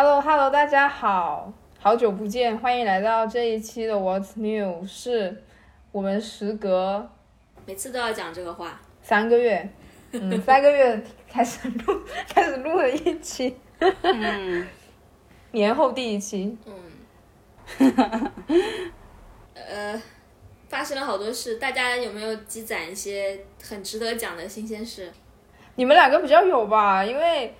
Hello Hello，大家好，好久不见，欢迎来到这一期的 What's New，是我们时隔每次都要讲这个话。三个月，嗯，三个月开始录，开始录了一期，嗯，年后第一期，嗯呃，发生了好多事，大家有没有积攒一些很值得讲的新鲜事？你们两个比较有吧，因为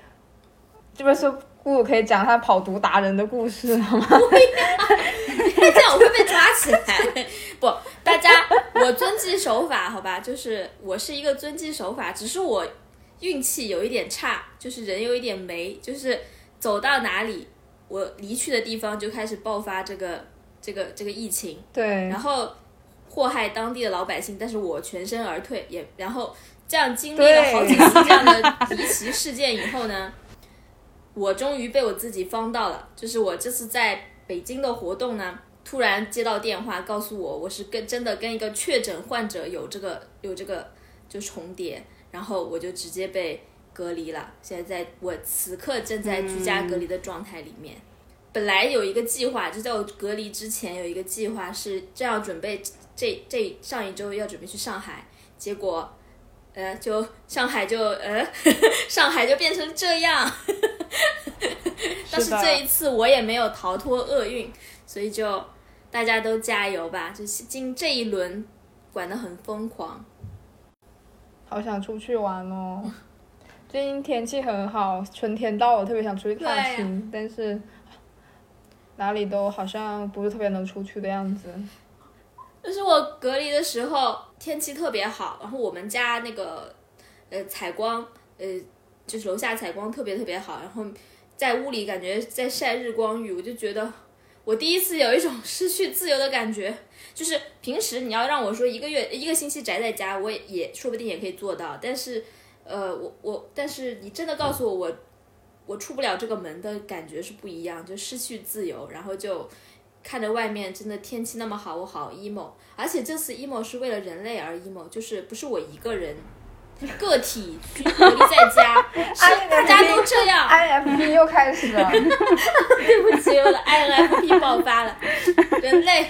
这边是姑姑可以讲她跑毒达人的故事，好吗？这样我会被抓起来。不，大家我遵纪守法，好吧？就是我是一个遵纪守法，只是我运气有一点差，就是人有一点霉，就是走到哪里，我离去的地方就开始爆发这个这个这个疫情。对然，后祸害当地的老百姓，但是我全身而退，也然后这样经历了好几次这样的离奇事件以后呢，我终于被我自己方到了，就是我这次在北京的活动呢，突然接到电话告诉我，我是跟真的跟一个确诊患者有这个有这个就重叠，然后我就直接被隔离了，现在在我此刻正在居家隔离的状态里面。本来有一个计划，就在我隔离之前有一个计划是这样准备这这上一周要准备去上海，结果，呃，就上海就呃，上海就变成这样。但是这一次我也没有逃脱厄运，所以就大家都加油吧！就是今这一轮管得很疯狂，好想出去玩哦。最近天气很好，春天到了，特别想出去踏青，但是哪里都好像不是特别能出去的样子。就是我隔离的时候天气特别好，然后我们家那个呃采光呃就是楼下采光特别特别好，然后在屋里感觉在晒日光浴，我就觉得我第一次有一种 失去自由的感觉。就是平时你要让我说一个月一个星期宅在家，我也说不定也可以做到，但是呃我我但是你真的告诉我我我出不了这个门的感觉是不一样，就失去自由，然后就。看着外面真的天气那么好，我好 emo，而且这次 emo 是为了人类而 emo，就是不是我一个人个体去隔离在家，是大家都这样。IFP 又开始了，对不起，我的 INFP 爆发了，人类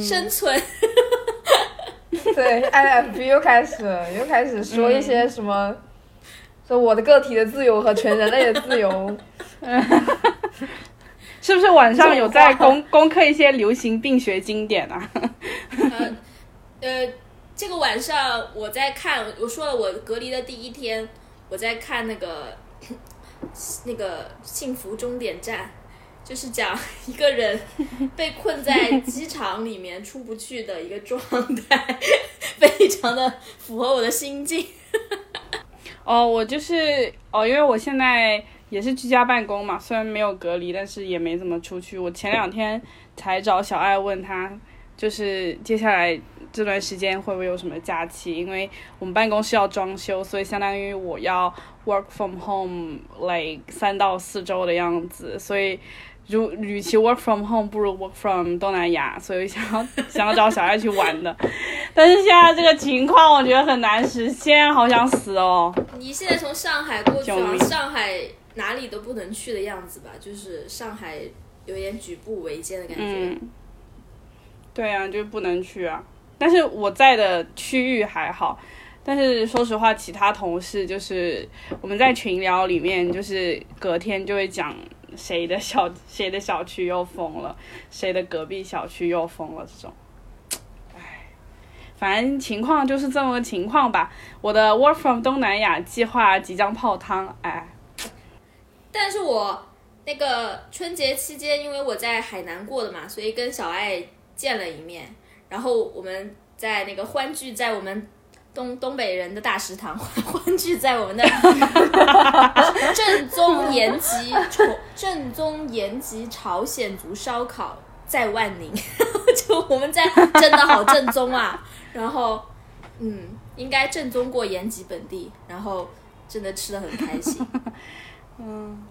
生存。对，INFP 又开始了，又开始说一些什么，说我的个体的自由和全人类的自由。是不是晚上有在攻攻克一些流行病学经典啊？呃呃，这个晚上我在看，我说了我隔离的第一天，我在看那个 那个幸福终点站，就是讲一个人被困在机场里面出不去的一个状态，非常的符合我的心境。哦，我就是哦，因为我现在也是居家办公嘛，虽然没有隔离，但是也没怎么出去。我前两天才找小爱问他，就是接下来这段时间会不会有什么假期？因为我们办公室要装修，所以相当于我要 work from home like 三到四周的样子，所以。如与其 work from home，不如 work from 东南亚，所以想要想要找小爱去玩的，但是现在这个情况我觉得很难实现，好想死哦。你现在从上海过去，上海哪里都不能去的样子吧？就是上海有点举步维艰的感觉。嗯，对啊，就不能去啊。但是我在的区域还好，但是说实话，其他同事就是我们在群聊里面，就是隔天就会讲谁的小谁的小区又封了，谁的隔壁小区又封了这种。唉，反正情况就是这么个情况吧。我的 Work from 东南亚计划即将泡汤，哎，但是我那个春节期间，因为我在海南过的嘛，所以跟小爱见了一面，然后我们在那个欢聚在我们东东北人的大食堂，欢聚在我们的 正宗延吉朝正宗延吉朝鲜族烧烤在万宁，就我们在真的好正宗啊，然后嗯，应该正宗过延吉本地，然后真的吃的很开心。嗯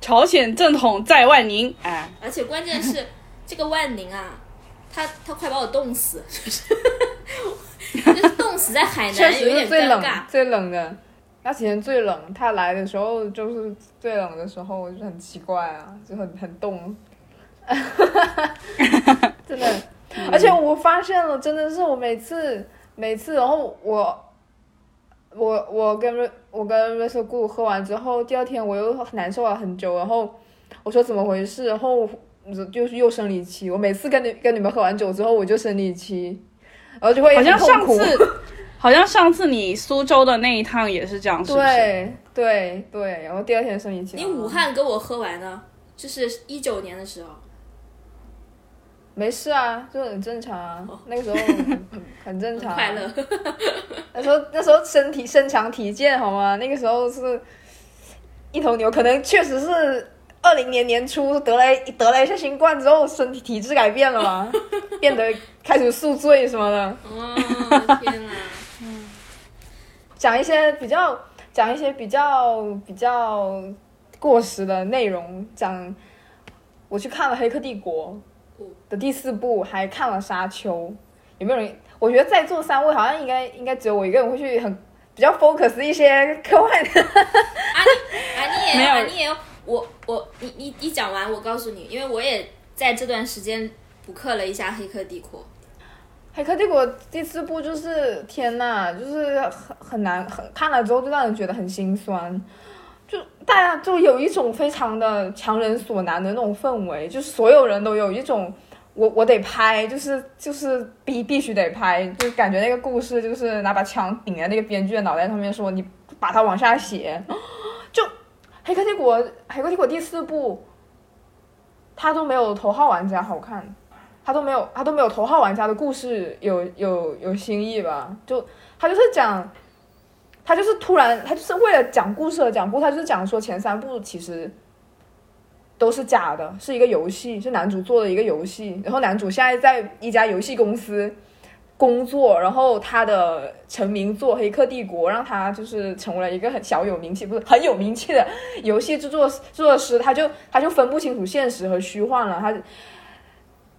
朝鲜正统在万宁，哎，而且关键是这个万宁啊，他他快把我冻死，就 是就是冻死在海确实南有点是最冷尴尬。最冷的。那几天最冷，他来的时候就是最冷的时候，就很奇怪啊，就很很冻，真的。而且我发现了，真的是我每次每次，然后我我我跟瑞我跟瑞瑟姑喝完之后，第二天我又难受了很久，然后我说怎么回事，然后就是又生理期。我每次跟你跟你们喝完酒之后，我就生理期，然后就会好像上次。好像上次你苏州的那一趟也是这样，是不是？对对对，然后第二天生理期。你武汉跟我喝完呢，就是一九年的时候。没事啊，就很正常啊，那个时候很很正常。快乐。那时候那时候身体身强体健，好吗？那个时候是一头牛，可能确实是二零年年初得了得了一下新冠之后，身体体质改变了嘛，变得开始宿醉什么的。哦，天啊！讲一些比较讲一些比较比较过时的内容，讲我去看了《黑客帝国》的第四部，还看了《沙丘》。有没有人？我觉得在座三位好像应该应该只有我一个人会去很比较 focus 一些科幻的。啊你啊你也没有你也有我我你你你讲完我告诉你，因为我也在这段时间补课了一下《黑客帝国》。黑客帝国第四部就是天呐，就是很很难，很看了之后就让人觉得很心酸，就大家就有一种非常的强人所难的那种氛围，就是所有人都有一种我我得拍，就是就是必必须得拍，就感觉那个故事就是拿把枪顶在那个编剧的脑袋上面说你把它往下写，黑客帝国黑客帝国第四部，它都没有头号玩家好看。他都没有，他都没有头号玩家的故事有有有新意吧？就他就是讲，他就是突然，他就是为了讲故事而讲故事。他就是讲说前三部其实都是假的，是一个游戏，是男主做的一个游戏。然后男主现在在一家游戏公司工作，然后他的成名作《黑客帝国》让他就是成为了一个很小有名气，不是很有名气的游戏制作制作师。他就他就分不清楚现实和虚幻了，他。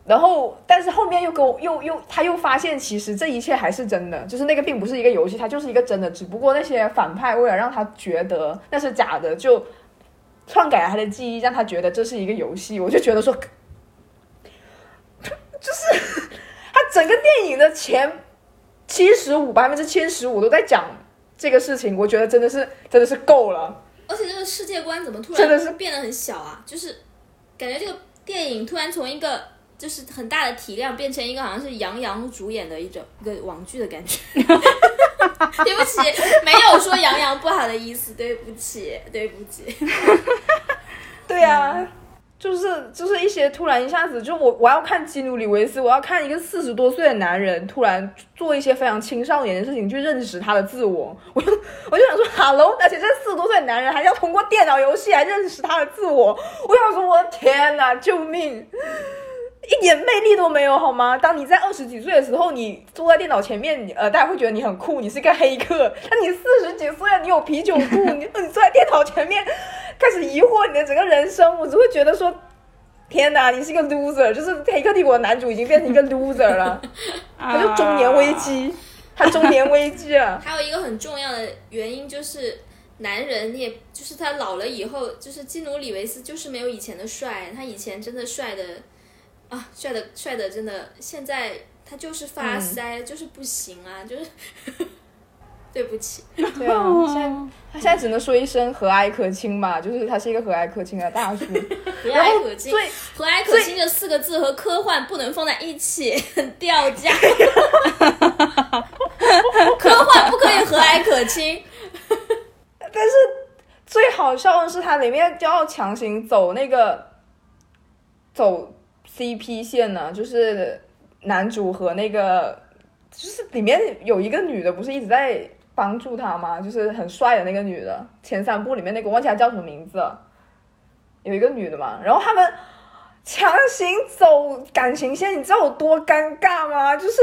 然后，但是后面又给我又又他又发现，其实这一切还是真的，就是那个并不是一个游戏，它就是一个真的。只不过那些反派为了让他觉得那是假的，就篡改了他的记忆，让他觉得这是一个游戏。我就觉得说，就是他整个电影的前七十五百分之七十五都在讲这个事情，我觉得真的是真的是够了。而且这个世界观怎么突然真的是变得很小啊？就是感觉这个电影突然从一个。就是很大的体量变成一个好像是杨洋主演的一种一个网剧的感觉，对不起，没有说杨洋不好的意思，对不起，对不起。对呀，就是就是一些突然一下子就我我要看基努里维斯，我要看一个四十多岁的男人突然做一些非常青少年的事情去认识他的自我，我就我就想说哈喽而且这四十多岁的男人还要通过电脑游戏来认识他的自我，我想说，我的天哪，救命！一点魅力都没有，好吗？当你在二十几岁的时候，你坐在电脑前面，呃，大家会觉得你很酷，你是一个黑客。那你四十几岁，你有啤酒肚，你你坐在电脑前面，开始疑惑你的整个人生，我只会觉得说，天哪，你是一个 loser，就是《黑客帝国》男主已经变成一个 loser 了，他就中年危机，他中年危机了。还有一个很重要的原因就是，男人也就是他老了以后，就是基努里维斯就是没有以前的帅，他以前真的帅的。啊，帅的帅的，真的，现在他就是发腮，就是不行啊，就是对不起。对啊，现在他现在只能说一声和蔼可亲吧，就是他是一个和蔼可亲的大叔。和蔼可亲，和蔼可亲这四个字和科幻不能放在一起，很掉价。科幻不可以和蔼可亲。但是最好笑的是，它里面就要强行走那个走。CP 线呢，就是男主和那个，就是里面有一个女的，不是一直在帮助他吗？就是很帅的那个女的，前三部里面那个，忘记她叫什么名字了，有一个女的嘛。然后他们强行走感情线，你知道有多尴尬吗？就是，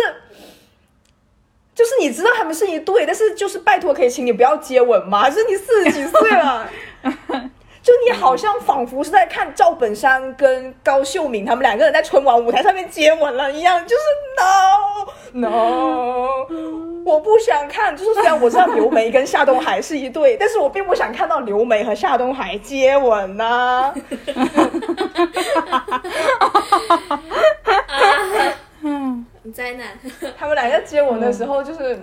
就是你知道他们是一对，但是就是拜托，可以请你不要接吻吗？就是你四十几岁了。就你好像仿佛是在看赵本山跟高秀敏他们两个人在春晚舞台上面接吻了一样，就是 no no，我不想看。就是虽然我知道刘梅跟夏东海是一对，但是我并不想看到刘梅和夏东海接吻呐、灾难。他们两个接吻的时候，就是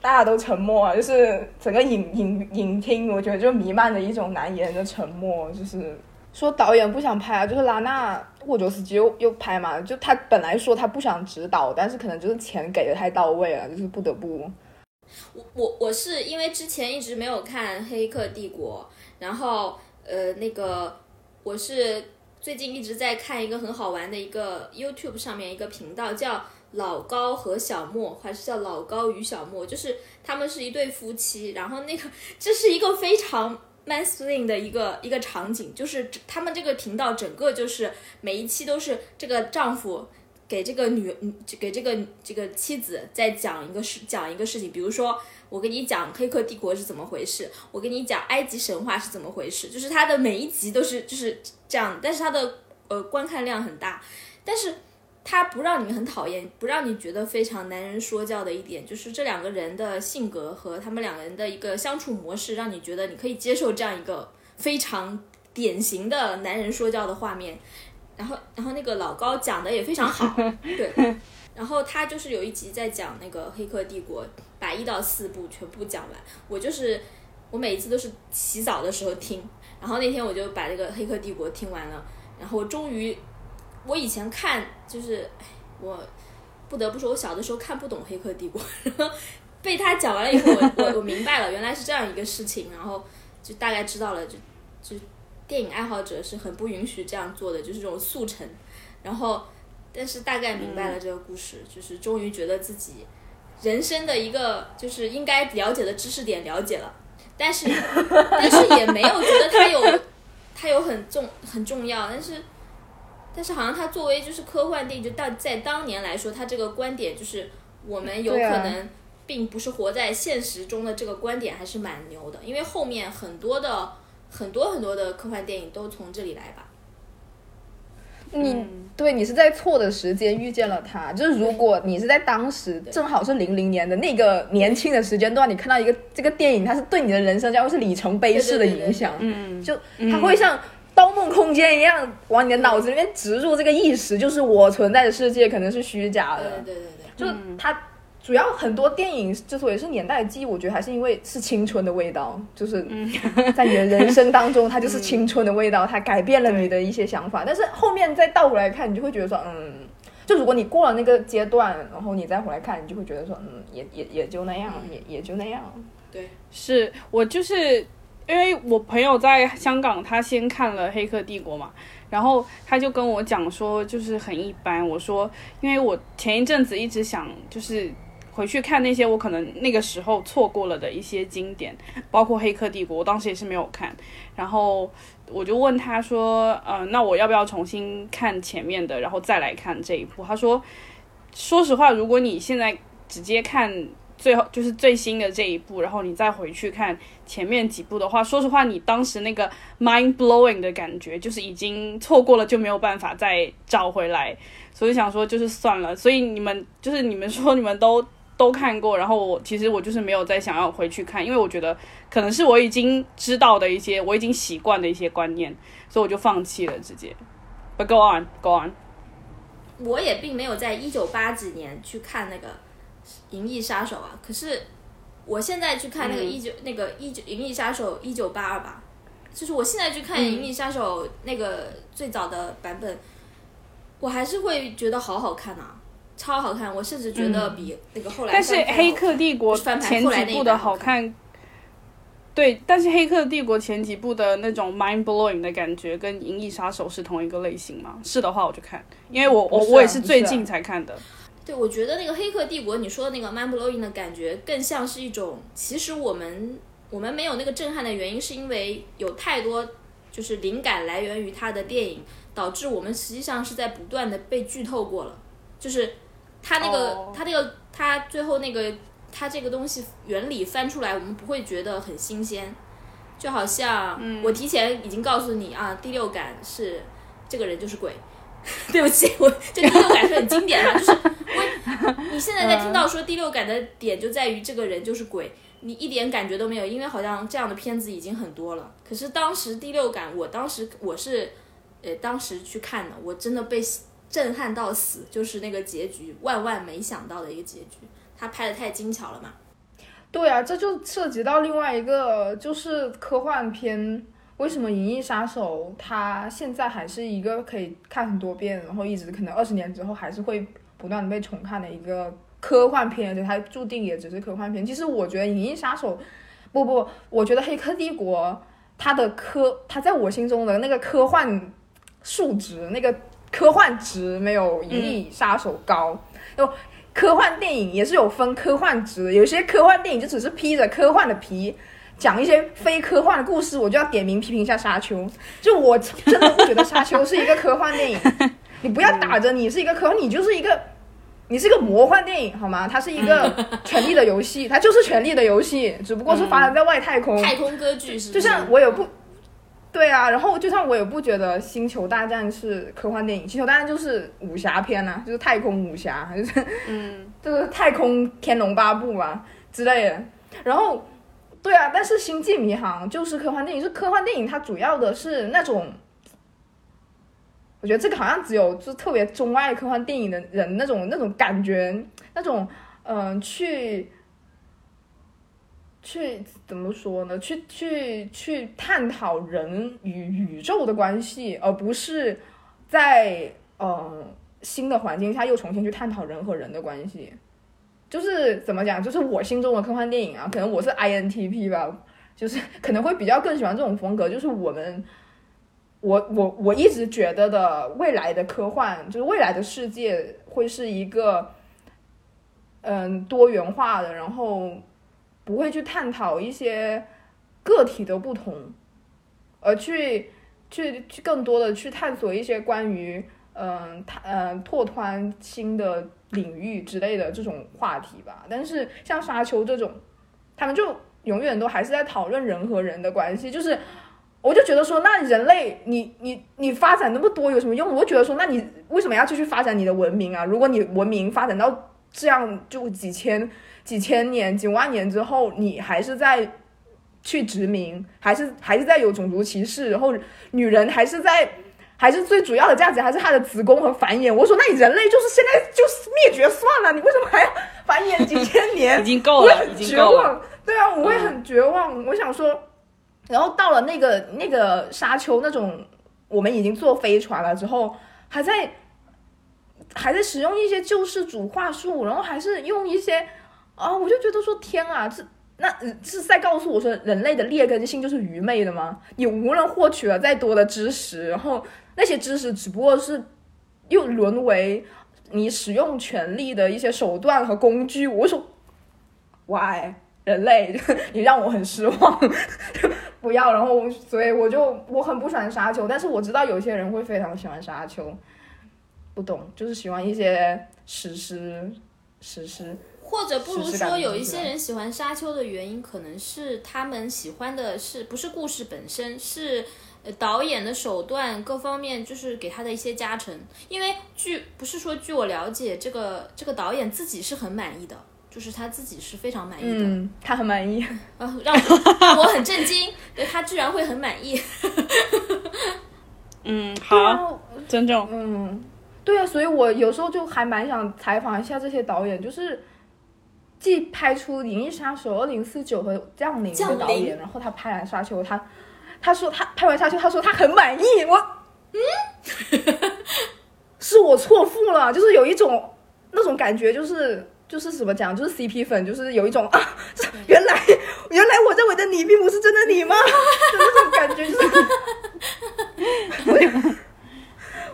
大家都沉默啊，就是整个影影影厅，我觉得就弥漫着一种难言的沉默。就是说导演不想拍啊，就是拉纳沃卓斯基又又拍嘛，就他本来说他不想指导，但是可能就是钱给的太到位了，就是不得不。我我我是因为之前一直没有看《黑客帝国》，然后呃那个我是最近一直在看一个很好玩的一个 YouTube 上面一个频道，叫老高和小莫，还是叫老高与小莫，就是他们是一对夫妻，然后那个这是一个非常 masculine 的一个一个场景，就是他们这个频道整个就是每一期都是这个丈夫。给这个女，给这个这个妻子在讲一个事，讲一个事情，比如说我跟你讲《黑客帝国》是怎么回事，我跟你讲埃及神话是怎么回事，就是它的每一集都是就是这样，但是它的呃观看量很大，但是它不让你很讨厌，不让你觉得非常男人说教的一点，就是这两个人的性格和他们两个人的一个相处模式，让你觉得你可以接受这样一个非常典型的男人说教的画面。然后，然后那个老高讲的也非常好，对。然后他就是有一集在讲那个《黑客帝国》，把一到四部全部讲完。我就是我每一次都是洗澡的时候听，然后那天我就把这个《黑客帝国》听完了。然后终于，我以前看就是，哎，我不得不说，我小的时候看不懂《黑客帝国》，然后被他讲完了以后，我 我我明白了，原来是这样一个事情，然后就大概知道了，就就。电影爱好者是很不允许这样做的，就是这种速成。然后，但是大概明白了这个故事，就是终于觉得自己人生的一个就是应该了解的知识点了解了，但是 但是也没有觉得它有它有很重很重要，但是但是好像他作为就是科幻电影，就当在当年来说，他这个观点就是我们有可能并不是活在现实中的这个观点还是蛮牛的，因为后面很多的。很多很多的科幻电影都从这里来吧。你对你是在错的时间遇见了他，就是如果你是在当时正好是零零年的那个年轻的时间段，你看到一个这个电影，它是对你的人生将会是里程碑式的影响。嗯，就它会像《盗梦空间》一样往你的脑子里面植入这个意识，就是我存在的世界可能是虚假的。对对对对，就是它。主要很多电影之所以是年代记忆，我觉得还是因为是青春的味道，就是在你的人生当中，它就是青春的味道，它改变了你的一些想法。但是后面再倒回来看，你就会觉得说，嗯，就如果你过了那个阶段，然后你再回来看，你就会觉得说，嗯，也也也就那样，也也就那样。对，是我就是因为我朋友在香港，他先看了《黑客帝国》嘛，然后他就跟我讲说，就是很一般。我说，因为我前一阵子一直想就是。回去看那些我可能那个时候错过了的一些经典，包括《黑客帝国》，我当时也是没有看。然后我就问他说：“呃，那我要不要重新看前面的，然后再来看这一部？”他说：“说实话，如果你现在直接看最后就是最新的这一部，然后你再回去看前面几部的话，说实话，你当时那个 mind blowing 的感觉，就是已经错过了，就没有办法再找回来。所以想说，就是算了。所以你们就是你们说你们都。”都看过，然后我其实我就是没有再想要回去看，因为我觉得可能是我已经知道的一些，我已经习惯的一些观念，所以我就放弃了直接。But go on, go on。我也并没有在一九八几年去看那个《银翼杀手》啊，可是我现在去看那个一九那个一九《银翼杀手》一九八二吧，就是我现在去看《银翼杀手》那个最早的版本，我还是会觉得好好看呐。超好看，我甚至觉得比那个后来。但是《黑客帝国》前几部的好看，对，但是《黑客帝国》前几部的那种 mind blowing 的感觉，跟《银翼杀手》是同一个类型吗？是的话，我就看，因为我我我也是最近才看的。对，我觉得那个《黑客帝国》你说的那个 mind blowing 的感觉，更像是一种，其实我们我们没有那个震撼的原因，是因为有太多就是灵感来源于他的电影，导致我们实际上是在不断的被剧透过了，就是。他那个，他那个，他最后那个，他这个东西原理翻出来，我们不会觉得很新鲜，就好像我提前已经告诉你啊，第六感是这个人就是鬼。对不起，我这第六感是很经典的，就是我你现在在听到说第六感的点就在于这个人就是鬼，你一点感觉都没有，因为好像这样的片子已经很多了。可是当时第六感，我当时我是呃当时去看的，我真的被震撼到死，就是那个结局，万万没想到的一个结局，他拍的太精巧了嘛。对啊，这就涉及到另外一个就是科幻片。为什么《银翼杀手》它现在还是一个可以看很多遍，然后一直可能二十年之后还是会不断的被重看的一个科幻片？而且它注定也只是科幻片。其实我觉得《银翼杀手》，不不，我觉得《黑客帝国》它的科，它在我心中的那个科幻数值，那个科幻值没有《银翼杀手》高。就科幻电影也是有分科幻值，有些科幻电影就只是披着科幻的皮。讲一些非科幻的故事，我就要点名批评一下《沙丘》。就我真的不觉得《沙丘》是一个科幻电影，你不要打着你是一个科幻，你就是一个，你是一个魔幻电影，好吗？它是一个 权力的游戏，它就是权力的游戏，只不过是发生在外太空。太空歌剧是。就像我也不，对啊，然后就像我也不觉得《星球大战》是科幻电影，《星球大战》就是武侠片呐，就是太空武侠，就是嗯，就是太空天龙八部啊之类的，然后。对啊，但是《星际迷航》就是科幻电影，是科幻电影，它主要的是那种，我觉得这个好像只有就特别钟爱科幻电影的人那种那种感觉，那种嗯，去去怎么说呢？去去去探讨人与宇宙的关系，而不是在嗯新的环境下又重新去探讨人和人的关系。就是怎么讲，就是我心中的科幻电影啊，可能我是 INTP 吧，就是 可能会比较更喜欢这种风格。就是我们，我我我一直觉得的未来的科幻，就是未来的世界会是一个，嗯，多元化的，然后不会去探讨一些个体的不同，而去去去更多的去探索一些关于，嗯，他嗯拓宽新的。领域之类的这种话题吧，但是像沙丘这种，他们就永远都还是在讨论人和人的关系。就是，我就觉得说，那人类，你你你发展那么多有什么用？我觉得说，那你为什么要继续发展你的文明啊？如果你文明发展到这样，就几千几千年、几万年之后，你还是在去殖民，还是还是在有种族歧视，然后女人还是在。还是最主要的价值还是它的子宫和繁衍。我说，那你人类就是现在就是灭绝算了，你为什么还要繁衍几千年？已经够了，已经够了。对啊，我会很绝望。我想说，然后到了那个那个沙丘那种，我们已经坐飞船了之后，还在还在使用一些救世主话术，然后还是用一些啊，我就觉得说天啊，这。那是在告诉我说，人类的劣根性就是愚昧的吗？你无论获取了再多的知识，然后那些知识只不过是又沦为你使用权力的一些手段和工具。我说，why 人类，你让我很失望，不要。然后，所以我就我很不喜欢沙丘，但是我知道有些人会非常喜欢沙丘，不懂，就是喜欢一些史诗，史诗。或者不如说，有一些人喜欢沙丘的原因，可能是他们喜欢的是不是故事本身，是导演的手段各方面，就是给他的一些加成。因为据不是说，据我了解，这个这个导演自己是很满意的，就是他自己是非常满意的。嗯，他很满意啊，让让我很震惊，他居然会很满意。嗯，好，尊重。嗯，对啊，所以我有时候就还蛮想采访一下这些导演，就是。既拍出《银翼杀手二零四九》和《降临》的导演，然后他拍完《沙丘》，他他说他拍完《沙丘》，他说他很满意。我嗯，是我错付了，就是有一种那种感觉，就是就是怎么讲，就是 CP 粉，就是有一种啊，原来原来我认为的你并不是真的你吗？那种感觉就是，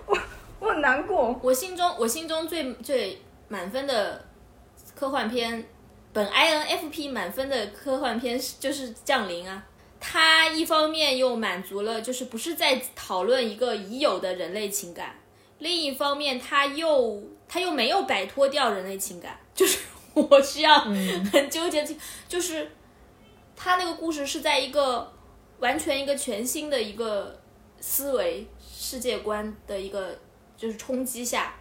我我很难过。我心中我心中最最满分的科幻片。本 INFP 满分的科幻片就是《降临》啊，它一方面又满足了，就是不是在讨论一个已有的人类情感，另一方面他又他又没有摆脱掉人类情感，就是我需要很纠结，就是他那个故事是在一个完全一个全新的一个思维世界观的一个就是冲击下，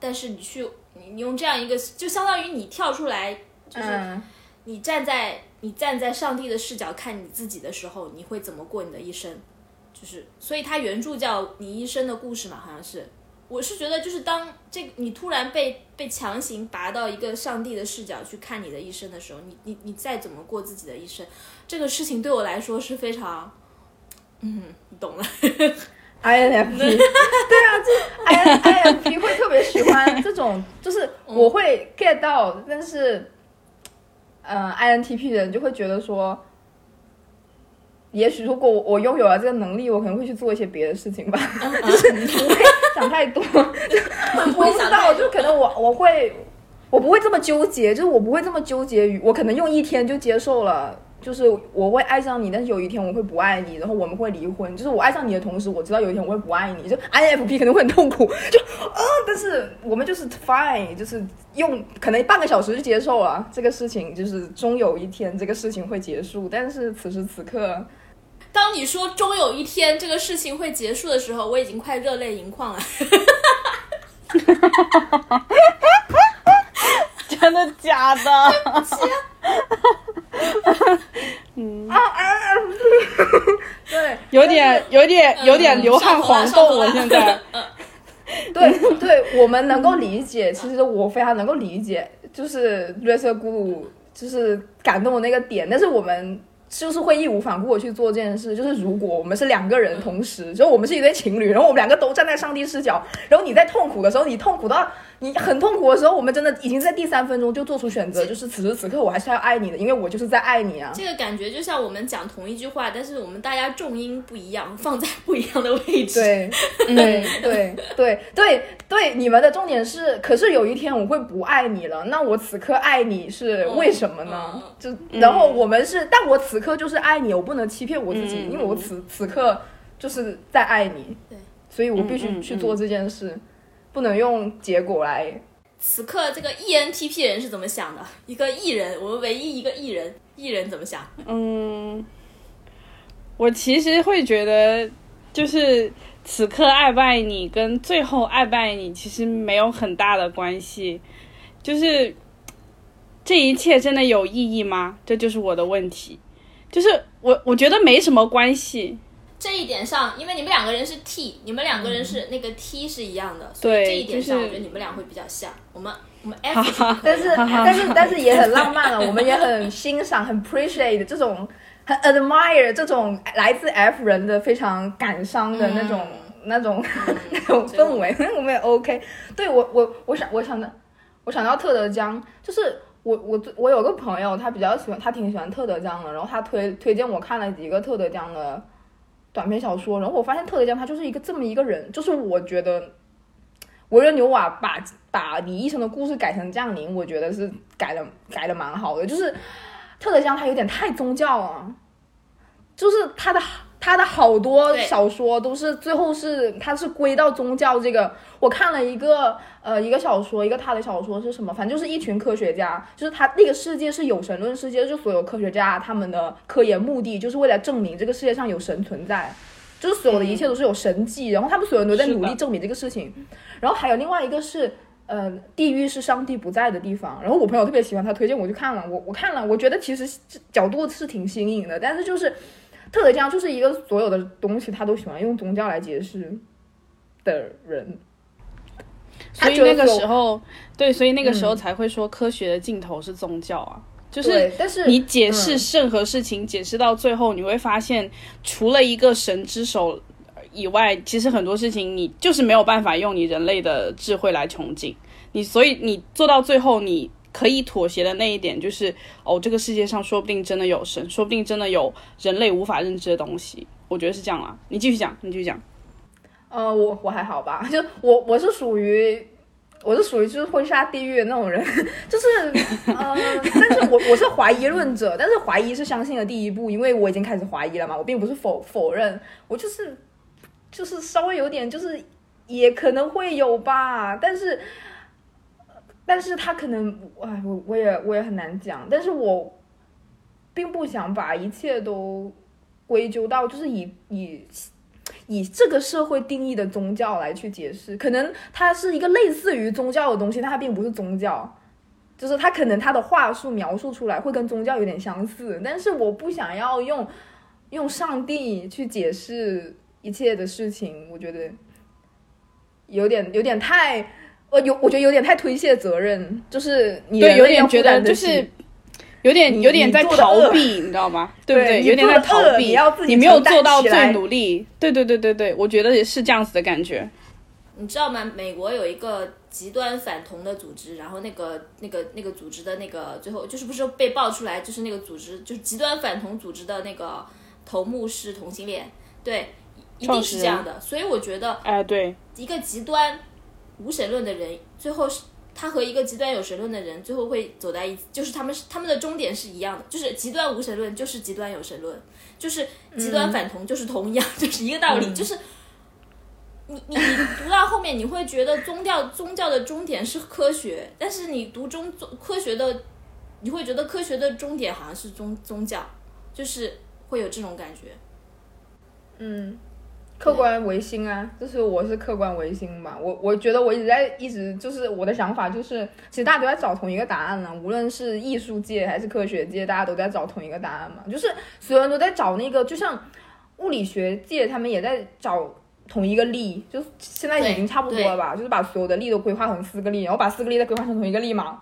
但是你去你你用这样一个，就相当于你跳出来，就是嗯。你站在你站在上帝的视角看你自己的时候，你会怎么过你的一生？就是，所以它原著叫《你一生的故事》嘛，好像是。我是觉得，就是当这个你突然被被强行拔到一个上帝的视角去看你的一生的时候，你你你再怎么过自己的一生，这个事情对我来说是非常，嗯，你懂了。INFP，对啊，这 I INFP 会特别喜欢这种，就是我会 get 到，但是，呃，INTP 的人就会觉得说，也许如果我我拥有了这个能力，我可能会去做一些别的事情吧，就是不会想太多，不我不知道，会想太就可能我我会，我不会这么纠结，就是我不会这么纠结于，我可能用一天就接受了。就是我会爱上你，但是有一天我会不爱你，然后我们会离婚。就是我爱上你的同时，我知道有一天我会不爱你。就 INFP 可能会很痛苦，就啊、但是我们就是 fine，就是用可能半个小时就接受了这个事情，就是终有一天这个事情会结束。但是此时此刻，当你说终有一天这个事情会结束的时候，我已经快热泪盈眶了。真的假的？对不起 有点有点有点流汗黄豆，我现在。对对，我们能够理解，其实我非常能够理解，就是瑞瑟咕噜就是感动的那个点，但是我们就是会义无反顾的去做这件事。就是如果我们是两个人同时，就我们是一对情侣，然后我们两个都站在上帝视角，然后你在痛苦的时候，你痛苦到你很痛苦的时候，我们真的已经在第三分钟就做出选择，就是此时此刻我还是要爱你的，因为我就是在爱你啊。这个感觉就像我们讲同一句话，但是我们大家重音不一样，放在不一样的位置。对，对，对，对，对，对，你们的重点是，可是有一天我会不爱你了，那我此刻爱你是为什么呢？嗯就然后我们是，但我此刻就是爱你，我不能欺骗我自己，嗯因为我此此刻就是在爱你，对，所以我必须去做这件事，不能用结果来。此刻这个 ENTP 人是怎么想的？一个艺人，我们唯一一个艺人，艺人怎么想？嗯，我其实会觉得，就是此刻爱不爱你跟最后爱不爱你其实没有很大的关系，就是这一切真的有意义吗？这就是我的问题。就是我我觉得没什么关系，这一点上，因为你们两个人是 T，你们两个人是那个 T 是一样的，所以这一点上，我觉得你们俩会比较像。我们我们 F 但是但是但是也很浪漫了，我们也很欣赏、很 appreciate 这种，很 admire 这种来自 F 人的非常感伤的那种、那种那种氛围，我们也 OK。对我我我想我想到我想到特德·江，就是我我我有个朋友，他比较喜欢，他挺喜欢特德·江的，然后他推推荐我看了几个特德·江的短篇小说，然后我发现特德·江他就是一个这么一个人，就是我觉得维伦纽瓦把把李医生的故事改成降临，我觉得是改的改的蛮好的。就是特德·江他有点太宗教了，就是他的他的好多小说都是最后是他是归到宗教这个。我看了一个呃一个小说，一个他的小说是什么？反正就是一群科学家，就是他那个世界是有神论世界，就所有科学家他们的科研目的就是为了证明这个世界上有神存在。就是所有的一切都是有神迹，然后他们所有人都在努力证明这个事情。然后还有另外一个是，呃，地狱是上帝不在的地方。然后我朋友特别喜欢，他推荐我去看了，我我看了，我觉得其实角度是挺新颖的，但是就是特德·江就是一个所有的东西他都喜欢用宗教来解释的人。所以那个时候，对，所以那个时候嗯才会说科学的尽头是宗教啊，就是，但是你解释嗯任何事情，解释到最后，你会发现，除了一个神之手以外，其实很多事情你就是没有办法用你人类的智慧来穷尽。你所以你做到最后，你可以妥协的那一点就是，哦，这个世界上说不定真的有神，说不定真的有人类无法认知的东西。我觉得是这样啦。你继续讲，你继续讲。呃，我我还好吧，就我我是属于。我是属于就是会下地狱的那种人，就是呃，但是我我是怀疑论者，但是怀疑是相信的第一步，因为我已经开始怀疑了嘛，我并不是否否认，我就是就是稍微有点就是也可能会有吧，但是但是他可能哎，我我也我也很难讲，但是我并不想把一切都归咎到就是以以以这个社会定义的宗教来去解释，可能它是一个类似于宗教的东西，但它并不是宗教。就是它可能它的话术描述出来会跟宗教有点相似，但是我不想要用用上帝去解释一切的事情，我觉得有点有点太呃有我觉得有点太推卸责任，就是你对有点觉得就是有点有点在逃避，你知道吗？对不对？有点在逃避，你没有做到最努力。对对对对对，我觉得也是这样子的感觉。你知道吗？美国有一个极端反同的组织，然后那个那个那个组织的那个最后就是不是被爆出来，就是那个组织就是极端反同组织的那个头目是同性恋，对，一定是这样的。所以我觉得，哎，对，一个极端无神论的人，最后是他和一个极端有神论的人最后会走在一起，就是他们他们的终点是一样的，就是极端无神论就是极端有神论，就是极端反同就是同一样，就是一个道理，就是。你你你读到后面，你会觉得宗教宗教的终点是科学，但是你读中宗科学的，你会觉得科学的终点好像是宗宗教，就是会有这种感觉。嗯，客观唯心啊，就是我是客观唯心嘛。我我觉得我一直在一直就是我的想法就是，其实大家都在找同一个答案了，无论是艺术界还是科学界，大家都在找同一个答案嘛。就是所有人都在找那个，就像物理学界他们也在找。同一个力，就现在已经差不多了吧？就是把所有的力都规划成四个力，然后把四个力再规划成同一个力嘛。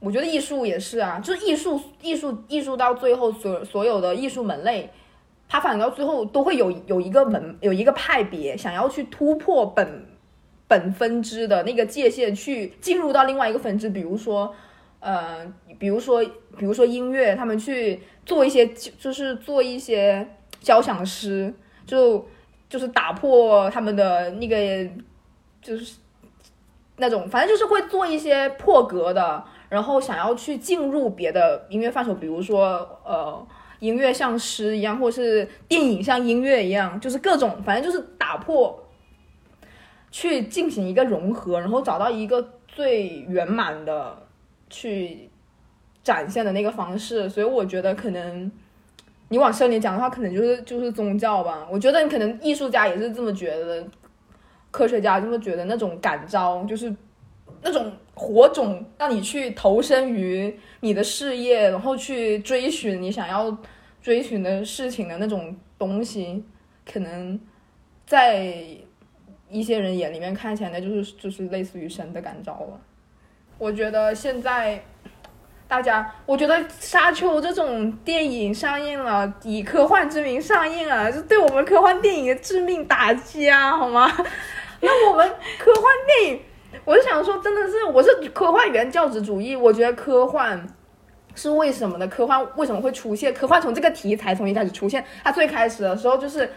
我觉得艺术也是啊，就是艺术，艺术，艺术到最后，所所有的艺术门类，他反正到最后都会有有一个门，有一个派别想要去突破本本分支的那个界限，去进入到另外一个分支。比如说，呃，比如说，比如说音乐，他们去做一些，就是做一些交响诗，就。就是打破他们的那个，就是那种，反正就是会做一些破格的，然后想要去进入别的音乐范畴，比如说呃，音乐像诗一样，或是电影像音乐一样，就是各种，反正就是打破，去进行一个融合，然后找到一个最圆满的去展现的那个方式，所以我觉得可能。你往深里讲的话，可能就是就是宗教吧。我觉得你可能艺术家也是这么觉得，科学家这么觉得。那种感召，就是那种火种，让你去投身于你的事业，然后去追寻你想要追寻的事情的那种东西，可能在一些人眼里面看起来，那就是就是类似于神的感召了。我觉得现在。大家，我觉得《沙丘》这种电影上映了，以科幻之名上映了，是对我们科幻电影的致命打击啊，好吗？那我们科幻电影，我就想说，真的是，我是科幻原教旨主义，我觉得科幻是为什么呢？科幻为什么会出现？科幻从这个题材从一开始出现，它最开始的时候就是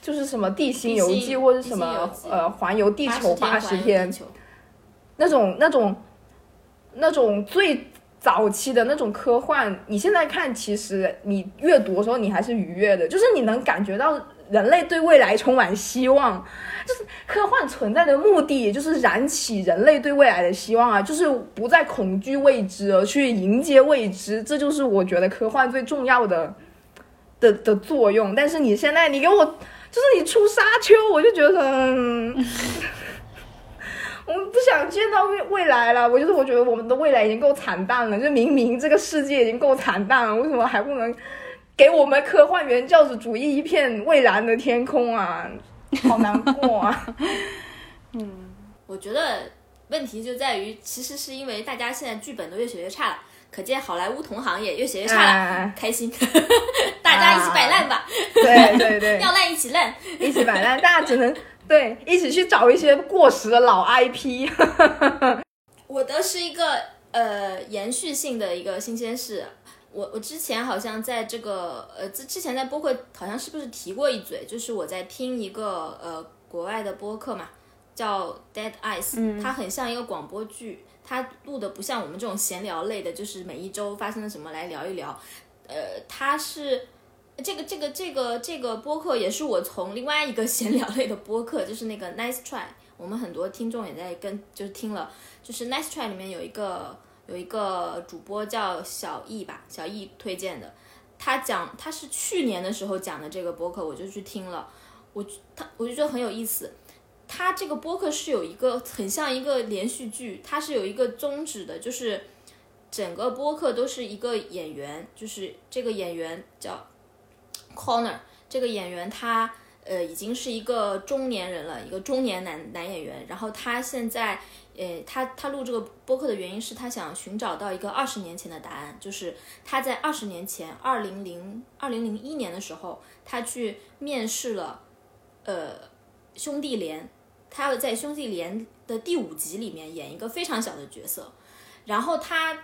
就是什么《地心游记》或者什么呃环游地球八十天，那种那种那种最。早期的那种科幻，你现在看，其实你阅读的时候，你还是愉悦的，就是你能感觉到人类对未来充满希望，就是科幻存在的目的，也就是燃起人类对未来的希望啊，就是不再恐惧未知，而去迎接未知，这就是我觉得科幻最重要的的的作用。但是你现在，你给我，就是你出沙丘，我就觉得。我们不想见到未未来了，我就是我觉得我们的未来已经够惨淡了，就明明这个世界已经够惨淡了，为什么还不能给我们科幻原教旨主义一片蔚蓝的天空啊？好难过啊！嗯，我觉得问题就在于，其实是因为大家现在剧本都越写越差了，可见好莱坞同行也越写越差了，开心，大家一起摆烂吧！对对对，要烂一起烂，一起摆烂，大家只能。对，一起去找一些过时的老 IP。我的是一个呃延续性的一个新鲜事。我我之前好像在这个呃之之前在播客好像是不是提过一嘴，就是我在听一个呃国外的播客嘛，叫 Dead Eyes，它很像一个广播剧，它录的不像我们这种闲聊类的，就是每一周发生了什么来聊一聊。呃，它是。这个这个这个这个播客也是我从另外一个 闲聊类的播客，就是那个 Nice Try，我们很多听众也在跟，就是听了，就是 Nice Try 里面有一个有一个主播叫小易吧，小易推荐的，他讲他是去年的时候讲的这个播客，我就去听了，我他我就觉得很有意思。他这个播客是有一个很像一个连续剧，它是有一个宗旨的，就是整个播客都是一个演员，就是这个演员叫 Corner，这个演员他呃已经是一个中年人了，一个中年男男演员，然后他现在呃他他录这个播客的原因是他想寻找到一个二十年前的答案，就是他在二十年前，二零零二零零一年的时候，他去面试了呃兄弟连。他要在《兄弟连》的第五集里面演一个非常小的角色，然后他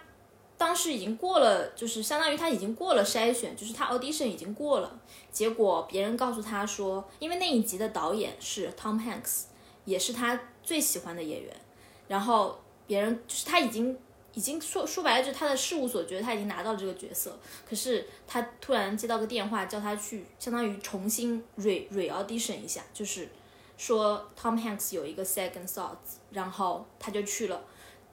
当时已经过了，就是相当于他已经过了筛选，就是他 audition 已经过了。结果别人告诉他说，因为那一集的导演是 Tom Hanks，也是他最喜欢的演员。然后别人就是他已经已经说说白了，就是他的事务所觉得他已经拿到了这个角色，可是他突然接到个电话，叫他去相当于重新 re re audition 一下，就是。说 Tom Hanks 有一个 second thought，然后他就去了，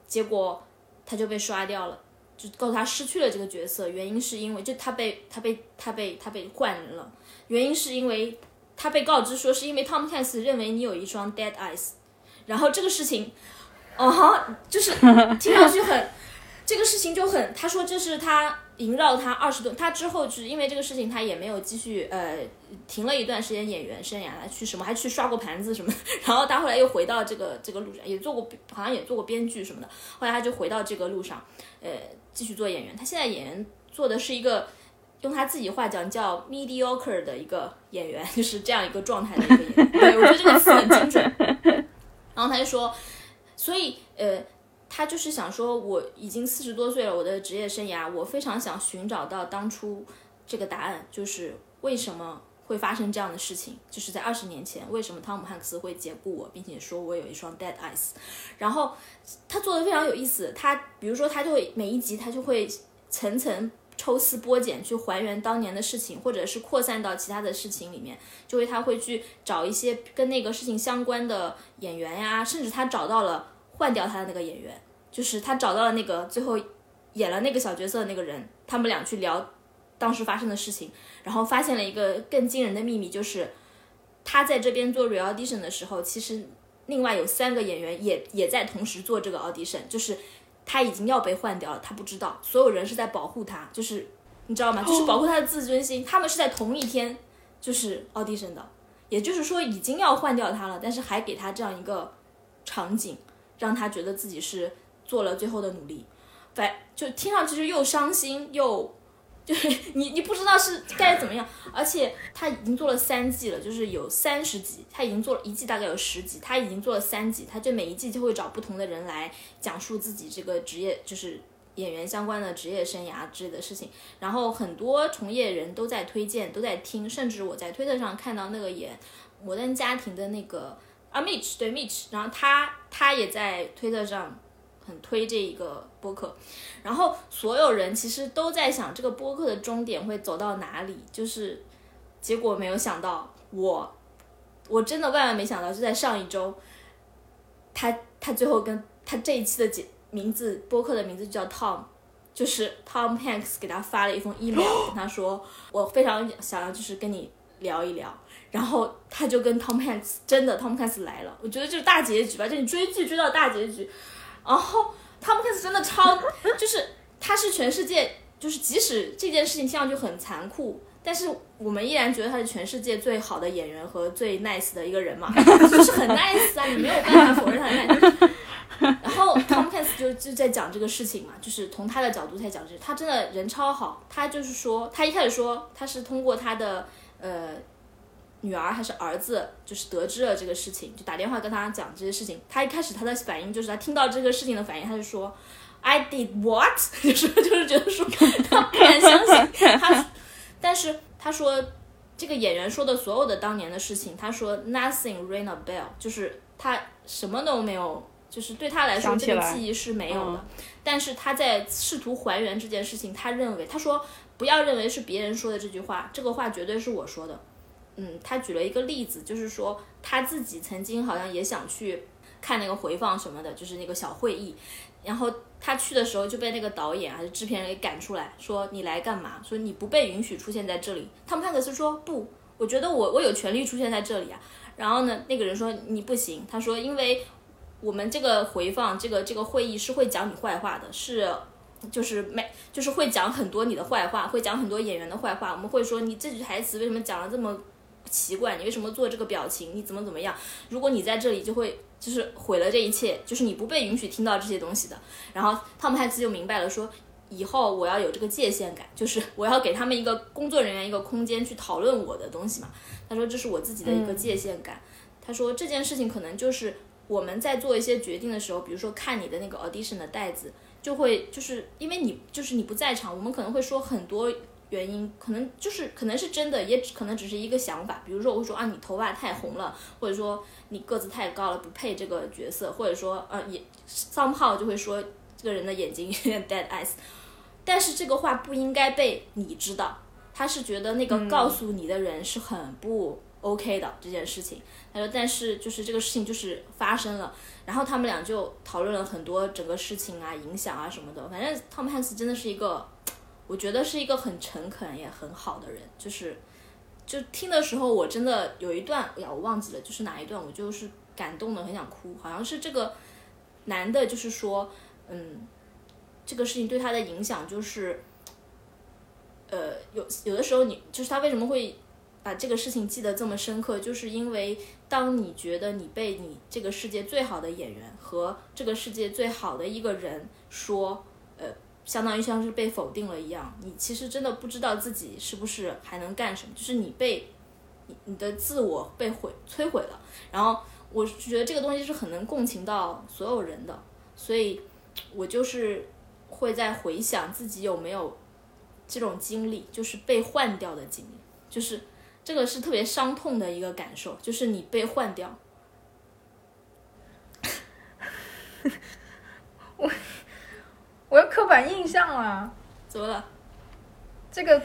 结果他就被刷掉了，就告诉他失去了这个角色，原因是因为就他被他被他被他被换人了，原因是因为他被告知说是因为 Tom Hanks 认为你有一双 dead eyes，然后这个事情，哦哈，就是 听上去很，这个事情就很，他说这是他。萦绕他二十多，他之后是因为这个事情，他也没有继续，呃，停了一段时间演员生涯，他去什么还去刷过盘子什么，然后他后来又回到这个这个路上，也做过，好像也做过编剧什么的，后来他就回到这个路上，呃，继续做演员。他现在演员做的是一个，用他自己话讲叫 mediocre 的一个演员，就是这样一个状态的一个演员。对，我觉得这个词很精准。然后他就说，所以，呃。他就是想说，我已经四十多岁了，我的职业生涯，我非常想寻找到当初这个答案，就是为什么会发生这样的事情，就是在二十年前，为什么汤姆汉克斯会解雇我，并且说我有一双 dead eyes。然后他做的非常有意思，他比如说他就会每一集他就会层层抽丝剥茧去还原当年的事情，或者是扩散到其他的事情里面，就会他会去找一些跟那个事情相关的演员呀，甚至他找到了。换掉他的那个演员，就是他找到了那个最后演了那个小角色的那个人，他们俩去聊当时发生的事情，然后发现了一个更惊人的秘密，就是他在这边做 re audition 的时候，其实另外有三个演员也也在同时做这个 audition，就是他已经要被换掉了，他不知道，所有人是在保护他，就是你知道吗？就是保护他的自尊心，他们是在同一天就是 audition 的，也就是说已经要换掉他了，但是还给他这样一个场景。让他觉得自己是做了最后的努力，反就听上去就又伤心又，就是你你不知道是该怎么样，而且他已经做了三季了，就是有三十集，他已经做了一季大概有十集，他已经做了三季，他就每一季就会找不同的人来讲述自己这个职业，就是演员相关的职业生涯之类的事情，然后很多从业人都在推荐，都在听，甚至我在推特上看到那个演《摩登家庭》的那个。啊，Mitch 对 Mitch，然后他他也在推特上很推这一个播客，然后所有人其实都在想这个播客的终点会走到哪里，就是结果没有想到，我我真的万万没想到，就在上一周，他他最后跟他这一期的节名字播客的名字就叫 Tom，就是 Tom Hanks 给他发了一封 email，跟他说我非常想要就是跟你聊一聊。然后他就跟 Tom Hanks 真的 Tom Hanks 来了，我觉得就是大结局吧，就你追剧追到大结局。然后 Tom Hanks 真的超，就是他是全世界，就是即使这件事情听上去很残酷，但是我们依然觉得他是全世界最好的演员和最 nice 的一个人嘛，就是很 nice 啊，你没有办法否认他的 nice。然后 Tom Hanks 就就在讲这个事情嘛，就是从他的角度在讲这，他真的人超好，他就是说，他一开始说他是通过他的呃。女儿还是儿子，就是得知了这个事情，就打电话跟他讲这些事情。他一开始他的反应就是他听到这个事情的反应，他就说，I did what？就 是就是觉得说他不敢相信他，但是他说这个演员说的所有的当年的事情，他说 nothing ring a bell，就是他什么都没有，就是对他来说这个记忆是没有的。但是他在试图还原这件事情，他认为他说不要认为是别人说的这句话，这个话绝对是我说的。嗯，他举了一个例子，就是说他自己曾经好像也想去看那个回放什么的，就是那个小会议。然后他去的时候就被那个导演还是制片人给赶出来，说你来干嘛？说你不被允许出现在这里。汤姆汉克斯说不，我觉得我我有权利出现在这里啊。然后呢，那个人说你不行，他说因为我们这个回放这个这个会议是会讲你坏话的，是就是没就是会讲很多你的坏话，会讲很多演员的坏话。我们会说你这句台词为什么讲了这么奇怪？你为什么做这个表情？你怎么怎么样？如果你在这里就会。就是毁了这一切，就是你不被允许听到这些东西的。然后汤姆汉斯就明白了，说以后我要有这个界限感，就是我要给他们一个工作人员一个空间去讨论我的东西嘛。他说这是我自己的一个界限感。他说这件事情可能就是我们在做一些决定的时候，比如说看你的那个 audition 的袋子，就会就是因为你就是你不在场，我们可能会说很多。原因可能就是可能是真的，也可能只是一个想法。比如说，我会说啊，你头发太红了，或者说你个子太高了，不配这个角色，或者说呃，也 somehow 就会说这个人的眼睛有 点 dead eyes。但是这个话不应该被你知道，他是觉得那个告诉你的人是很不 OK 的这件事情。他说，但是就是这个事情就是发生了，然后他们俩就讨论了很多整个事情啊、影响啊什么的。反正汤姆汉斯真的是一个。我觉得是一个很诚恳也很好的人，就是，就听的时候我真的有一段，呀，我忘记了，就是哪一段，我就是感动的很想哭，好像是这个男的，就是说，嗯，这个事情对他的影响就是，呃，有有的时候你就是他为什么会把这个事情记得这么深刻，就是因为当你觉得你被你这个世界最好的演员和这个世界最好的一个人说，相当于像是被否定了一样，你其实真的不知道自己是不是还能干什么，就是你被你你的自我被毁摧毁了。然后我觉得这个东西是很能共情到所有人的，所以我就是会在回想自己有没有这种经历，就是被换掉的经历，就是这个是特别伤痛的一个感受，就是你被换掉。我。我有刻板印象了，怎么了？这个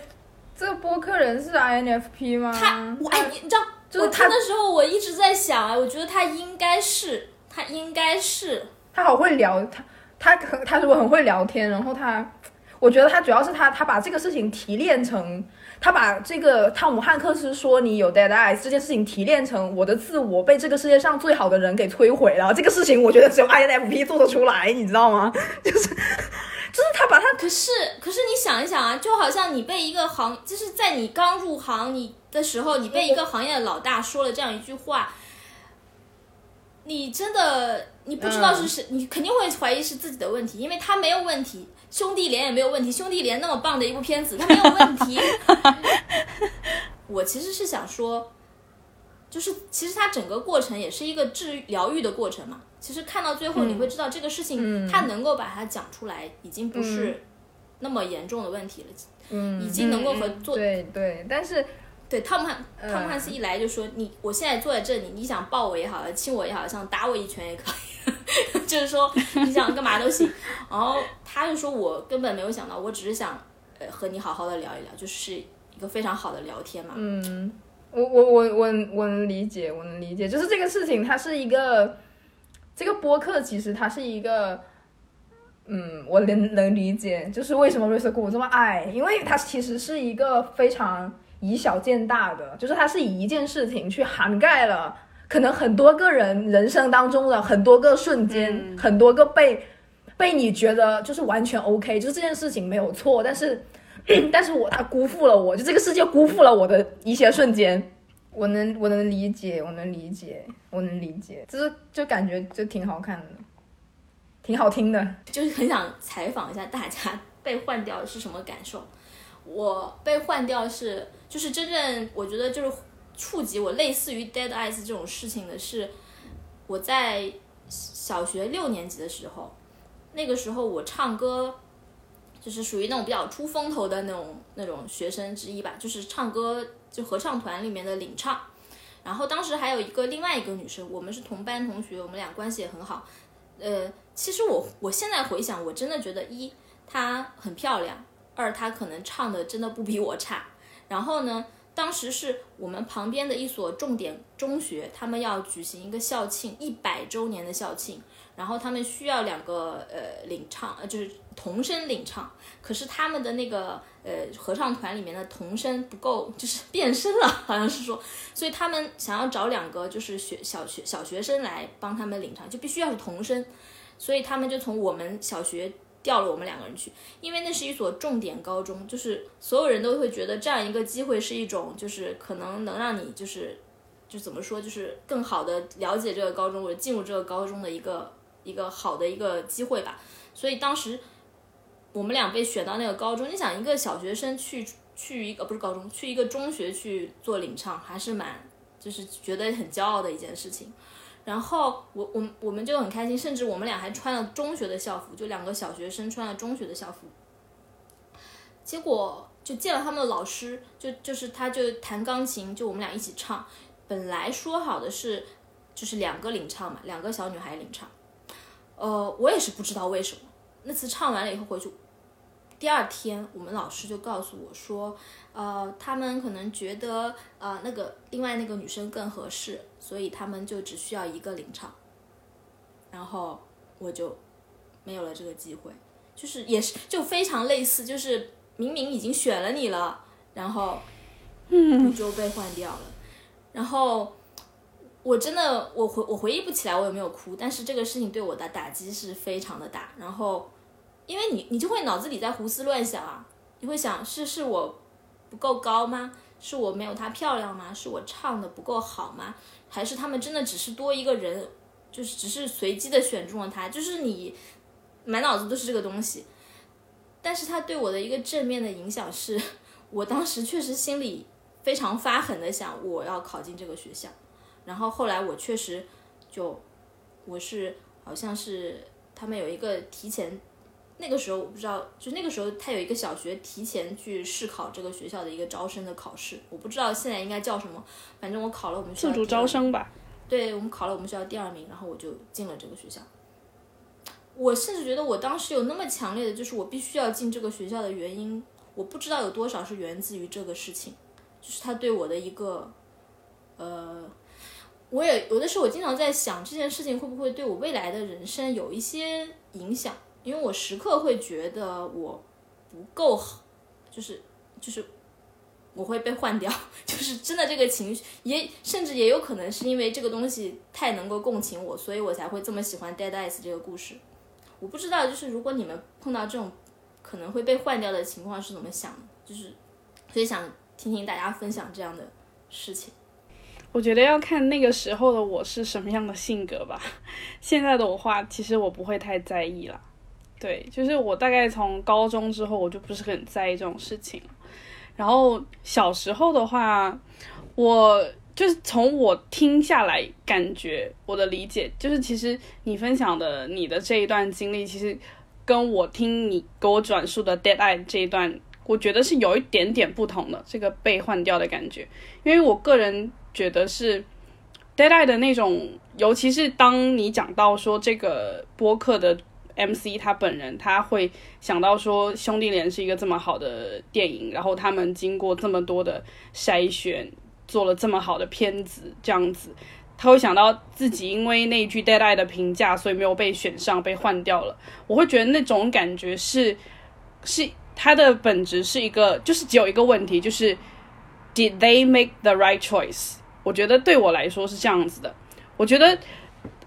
这个播客人是 INFP 吗？他，我哎，你知道，我他的时候我一直在想啊，我觉得他应该是，他应该是，他好会聊，他他很他如果很会聊天，然后他，我觉得他主要是他他把这个事情提炼成。他把这个汤姆汉克斯说你有 dead eyes 这件事情提炼成我的自我被这个世界上最好的人给摧毁了，这个事情我觉得只有 INFP 做得出来，你知道吗？就是，就是他把他，可是可是你想一想啊，就好像你被一个行，就是在你刚入行你的时候，你被一个行业的老大说了这样一句话，你真的你不知道是谁，你肯定会怀疑是自己的问题，因为他没有问题。兄弟连也没有问题，兄弟连那么棒的一部片子，它没有问题。我其实是想说，就是其实它整个过程也是一个治疗愈的过程嘛。其实看到最后，你会知道这个事情，它能够把它讲出来，已经不是那么严重的问题了。嗯，已经能够和做对对，但是。对汤姆汉汤姆汉斯一来就说你我现在坐在这里，你想抱我也好，亲我也好，想打我一拳也可以，就是说你想干嘛都行。然后他就说我根本没有想到，我只是想呃和你好好的聊一聊，就是一个非常好的聊天嘛。嗯，我我我我我能理解，我能理解，就是这个事情它是一个这个播客其实它是一个，嗯，我能能理解，就是为什么瑞瑟古这么爱，因为它其实是一个非常。以小见大的，就是它是以一件事情去涵盖了可能很多个人人生当中的很多个瞬间，很多个被被你觉得就是完全 OK，就是这件事情没有错，但是 但是我他辜负了我，就这个世界辜负了我的一些瞬间，我能我能理解，我能理解，我能理解，就是就感觉就挺好看的，挺好听的，就是很想采访一下大家被换掉是什么感受。我被换掉是。就是真正我觉得就是触及我类似于 dead eyes 这种事情的是，我在小学六年级的时候，那个时候我唱歌就是属于那种比较出风头的那种那种学生之一吧，就是唱歌就合唱团里面的领唱。然后当时还有一个另外一个女生，我们是同班同学，我们俩关系也很好。呃，其实我我现在回想，我真的觉得一她很漂亮，二她可能唱的真的不比我差。然后呢，当时是我们旁边的一所重点中学，他们要举行一个校庆，一百周年的校庆，然后他们需要两个呃领唱，呃就是童声领唱，可是他们的那个呃合唱团里面的童声不够，就是变声了，好像是说，所以他们想要找两个就是学小学小学生来帮他们领唱，就必须要是童声，所以他们就从我们小学。调了我们两个人去，因为那是一所重点高中，就是所有人都会觉得这样一个机会是一种，就是可能能让你就是，就怎么说，就是更好的了解这个高中或者进入这个高中的一个一个好的一个机会吧。所以当时我们俩被选到那个高中，你想一个小学生去去一个不是高中，去一个中学去做领唱，还是蛮就是觉得很骄傲的一件事情。然后我我我们就很开心，甚至我们俩还穿了中学的校服，就两个小学生穿了中学的校服。结果就见了他们的老师，就就是他就弹钢琴，就我们俩一起唱。本来说好的是就是两个领唱嘛，两个小女孩领唱。呃，我也是不知道为什么，那次唱完了以后回去。第二天，我们老师就告诉我说，呃，他们可能觉得，呃，那个另外那个女生更合适，所以他们就只需要一个领唱。然后我就没有了这个机会，就是也是就非常类似，就是明明已经选了你了，然后你就被换掉了。然后我真的我回我回忆不起来我有没有哭，但是这个事情对我的打击是非常的大。然后。因为你，你就会脑子里在胡思乱想啊，你会想是是我不够高吗？是我没有她漂亮吗？是我唱的不够好吗？还是他们真的只是多一个人，就是只是随机的选中了她？就是你满脑子都是这个东西。但是他对我的一个正面的影响是，我当时确实心里非常发狠的想我要考进这个学校。然后后来我确实就我是好像是他们有一个提前。那个时候我不知道，就那个时候他有一个小学提前去试考这个学校的一个招生的考试，我不知道现在应该叫什么，反正我考了我们学校自主招生吧。对，我们考了我们学校第二名，然后我就进了这个学校。我甚至觉得我当时有那么强烈的就是我必须要进这个学校的原因，我不知道有多少是源自于这个事情，就是他对我的一个，呃，我也有的时候我经常在想这件事情会不会对我未来的人生有一些影响。因为我时刻会觉得我不够好，就是就是我会被换掉，就是真的这个情绪也甚至也有可能是因为这个东西太能够共情我，所以我才会这么喜欢《Dead Eyes》这个故事。我不知道，就是如果你们碰到这种可能会被换掉的情况是怎么想的，就是所以想听听大家分享这样的事情。我觉得要看那个时候的我是什么样的性格吧。现在的我话，其实我不会太在意了。对，就是我大概从高中之后，我就不是很在意这种事情然后小时候的话，我就是从我听下来，感觉我的理解就是，其实你分享的你的这一段经历，其实跟我听你给我转述的 Dead Eye 这一段，我觉得是有一点点不同的这个被换掉的感觉。因为我个人觉得是 Dead Eye 的那种，尤其是当你讲到说这个播客的。MC 他本人他会想到说《兄弟连》是一个这么好的电影，然后他们经过这么多的筛选，做了这么好的片子，这样子，他会想到自己因为那一句 Dead Eye 的评价，所以没有被选上，被换掉了。我会觉得那种感觉是，是他的本质是一个，就是只有一个问题，就是 Did they make the right choice？我觉得对我来说是这样子的。我觉得，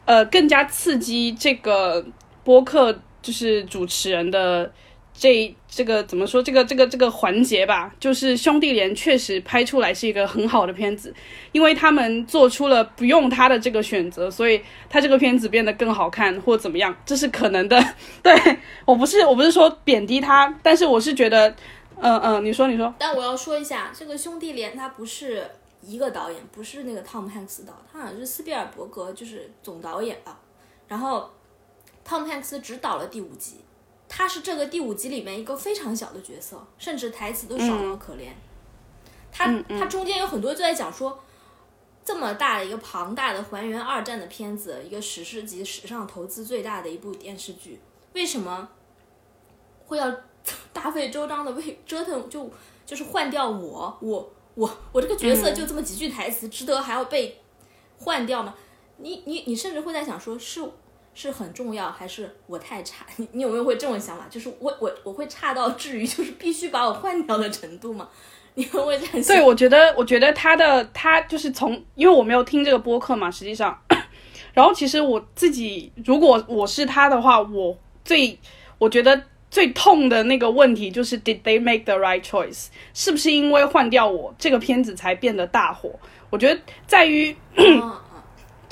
呃，更加刺激这个。播客就是主持人的这这个怎么说？这个这个这个环节吧，就是兄弟连确实拍出来是一个很好的片子，因为他们做出了不用他的这个选择，所以他这个片子变得更好看或怎么样，这是可能的。对我不是我不是说贬低他，但是我是觉得，嗯嗯，你说你说。但我要说一下，这个兄弟连他不是一个导演，不是那个汤姆汉克斯导，他好像是斯皮尔伯格就是总导演吧，然后。汤姆汉克斯只导了第五集，他是这个第五集里面一个非常小的角色，甚至台词都少到可怜。他他中间有很多就在讲说，这么大的一个庞大的还原二战的片子，一个史诗级史上投资最大的一部电视剧，为什么会要大费周章的为 折腾就就是换掉我我我我这个角色就这么几句台词，值得还要被换掉吗？你你你甚至会在想说，是是很重要，还是我太差？你你有没有会这种想法？就是我我我会差到至于就是必须把我换掉的程度吗？你会不会这样想？对，我觉得，我觉得他的他就是从，因为我没有听这个播客嘛，实际上，然后其实我自己，如果我是他的话，我最我觉得最痛的那个问题就是 Did they make the right choice？是不是因为换掉我这个片子才变得大火？我觉得在于。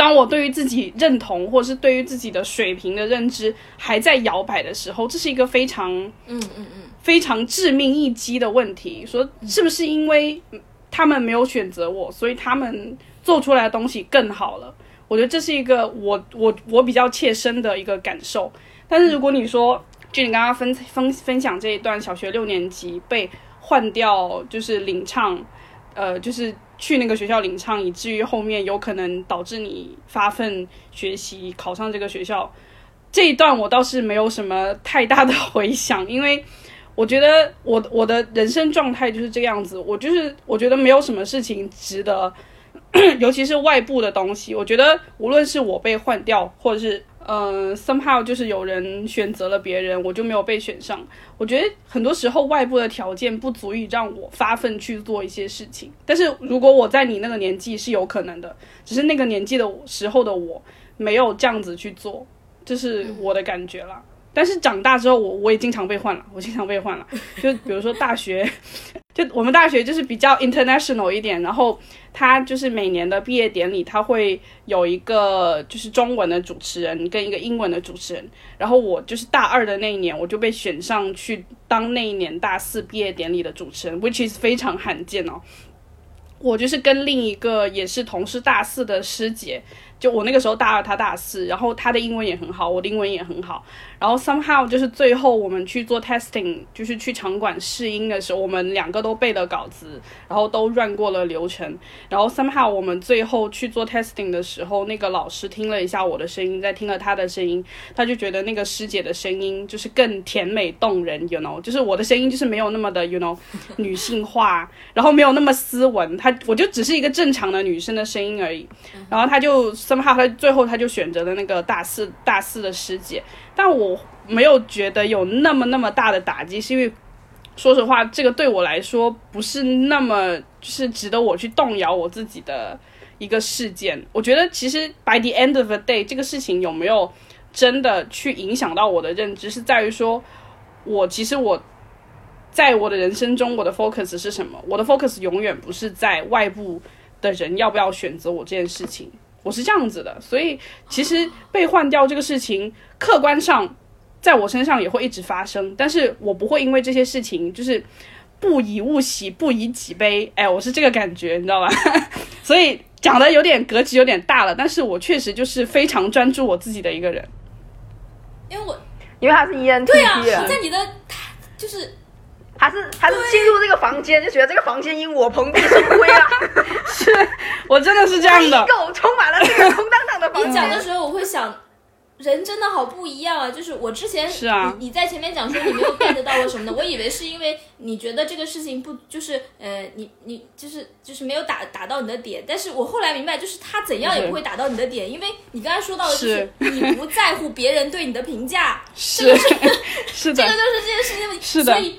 当我对于自己认同，或者是对于自己的水平的认知还在摇摆的时候，这是一个非常嗯嗯嗯非常致命一击的问题。说是不是因为他们没有选择我，所以他们做出来的东西更好了？我觉得这是一个我我我比较切身的一个感受。但是如果你说，就你刚刚分分分享这一段小学六年级被换掉，就是领唱，呃，就是。去那个学校领唱，以至于后面有可能导致你发奋学习考上这个学校，这一段我倒是没有什么太大的回想，因为我觉得我我的人生状态就是这个样子，我就是我觉得没有什么事情值得，尤其是外部的东西，我觉得无论是我被换掉，或者是。呃，somehow 就是有人选择了别人，我就没有被选上。我觉得很多时候外部的条件不足以让我发奋去做一些事情。但是如果我在你那个年纪是有可能的，只是那个年纪的时候的我没有这样子去做，这是我的感觉了。但是长大之后，我我也经常被换了，我经常被换了。就比如说大学，就我们大学就是比较 international 一点，然后他就是每年的毕业典礼，他会有一个就是中文的主持人跟一个英文的主持人。然后我就是大二的那一年，我就被选上去当那一年大四毕业典礼的主持人，which is 非常罕见哦。我就是跟另一个也是同是大四的师姐。就我那个时候大二，他大四，然后他的英文也很好，我的英文也很好。然后 somehow 就是最后我们去做 testing，就是去场馆试音的时候，我们两个都背了稿子，然后都 run 过了流程。然后 somehow 我们最后去做 testing 的时候，那个老师听了一下我的声音，再听了他的声音，他就觉得那个师姐的声音就是更甜美动人，you know，就是我的声音就是没有那么的 you know 女性化，然后没有那么斯文，他我就只是一个正常的女生的声音而已。然后他就 somehow 他最后他就选择了那个大四大四的师姐。但我没有觉得有那么那么大的打击，是因为说实话，这个对我来说不是那么就是值得我去动摇我自己的一个事件。我觉得其实 by the end of the day，这个事情有没有真的去影响到我的认知，是在于说，我其实我在我的人生中，我的 focus 是什么？我的 focus 永远不是在外部的人要不要选择我这件事情。我是这样子的，所以其实被换掉这个事情，客观上在我身上也会一直发生，但是我不会因为这些事情就是不以物喜，不以己悲。哎，我是这个感觉，你知道吧？所以讲的有点格局有点大了，但是我确实就是非常专注我自己的一个人，因为我因为他是 ENTP，对啊，在你的就是。他是他是进入这个房间就觉得这个房间因我蓬荜生辉啊，是我真的是这样的，狗充满了这个空荡荡的房间。你讲的时候我会想，人真的好不一样啊！就是我之前是啊，你在前面讲说你没有 get 到我什么的，我以为是因为你觉得这个事情不就是呃你你就是就是没有打打到你的点，但是我后来明白就是他怎样也不会打到你的点，因为你刚才说到的就是你不在乎别人对你的评价，是。是的，这个就是这件事情。是的，所以。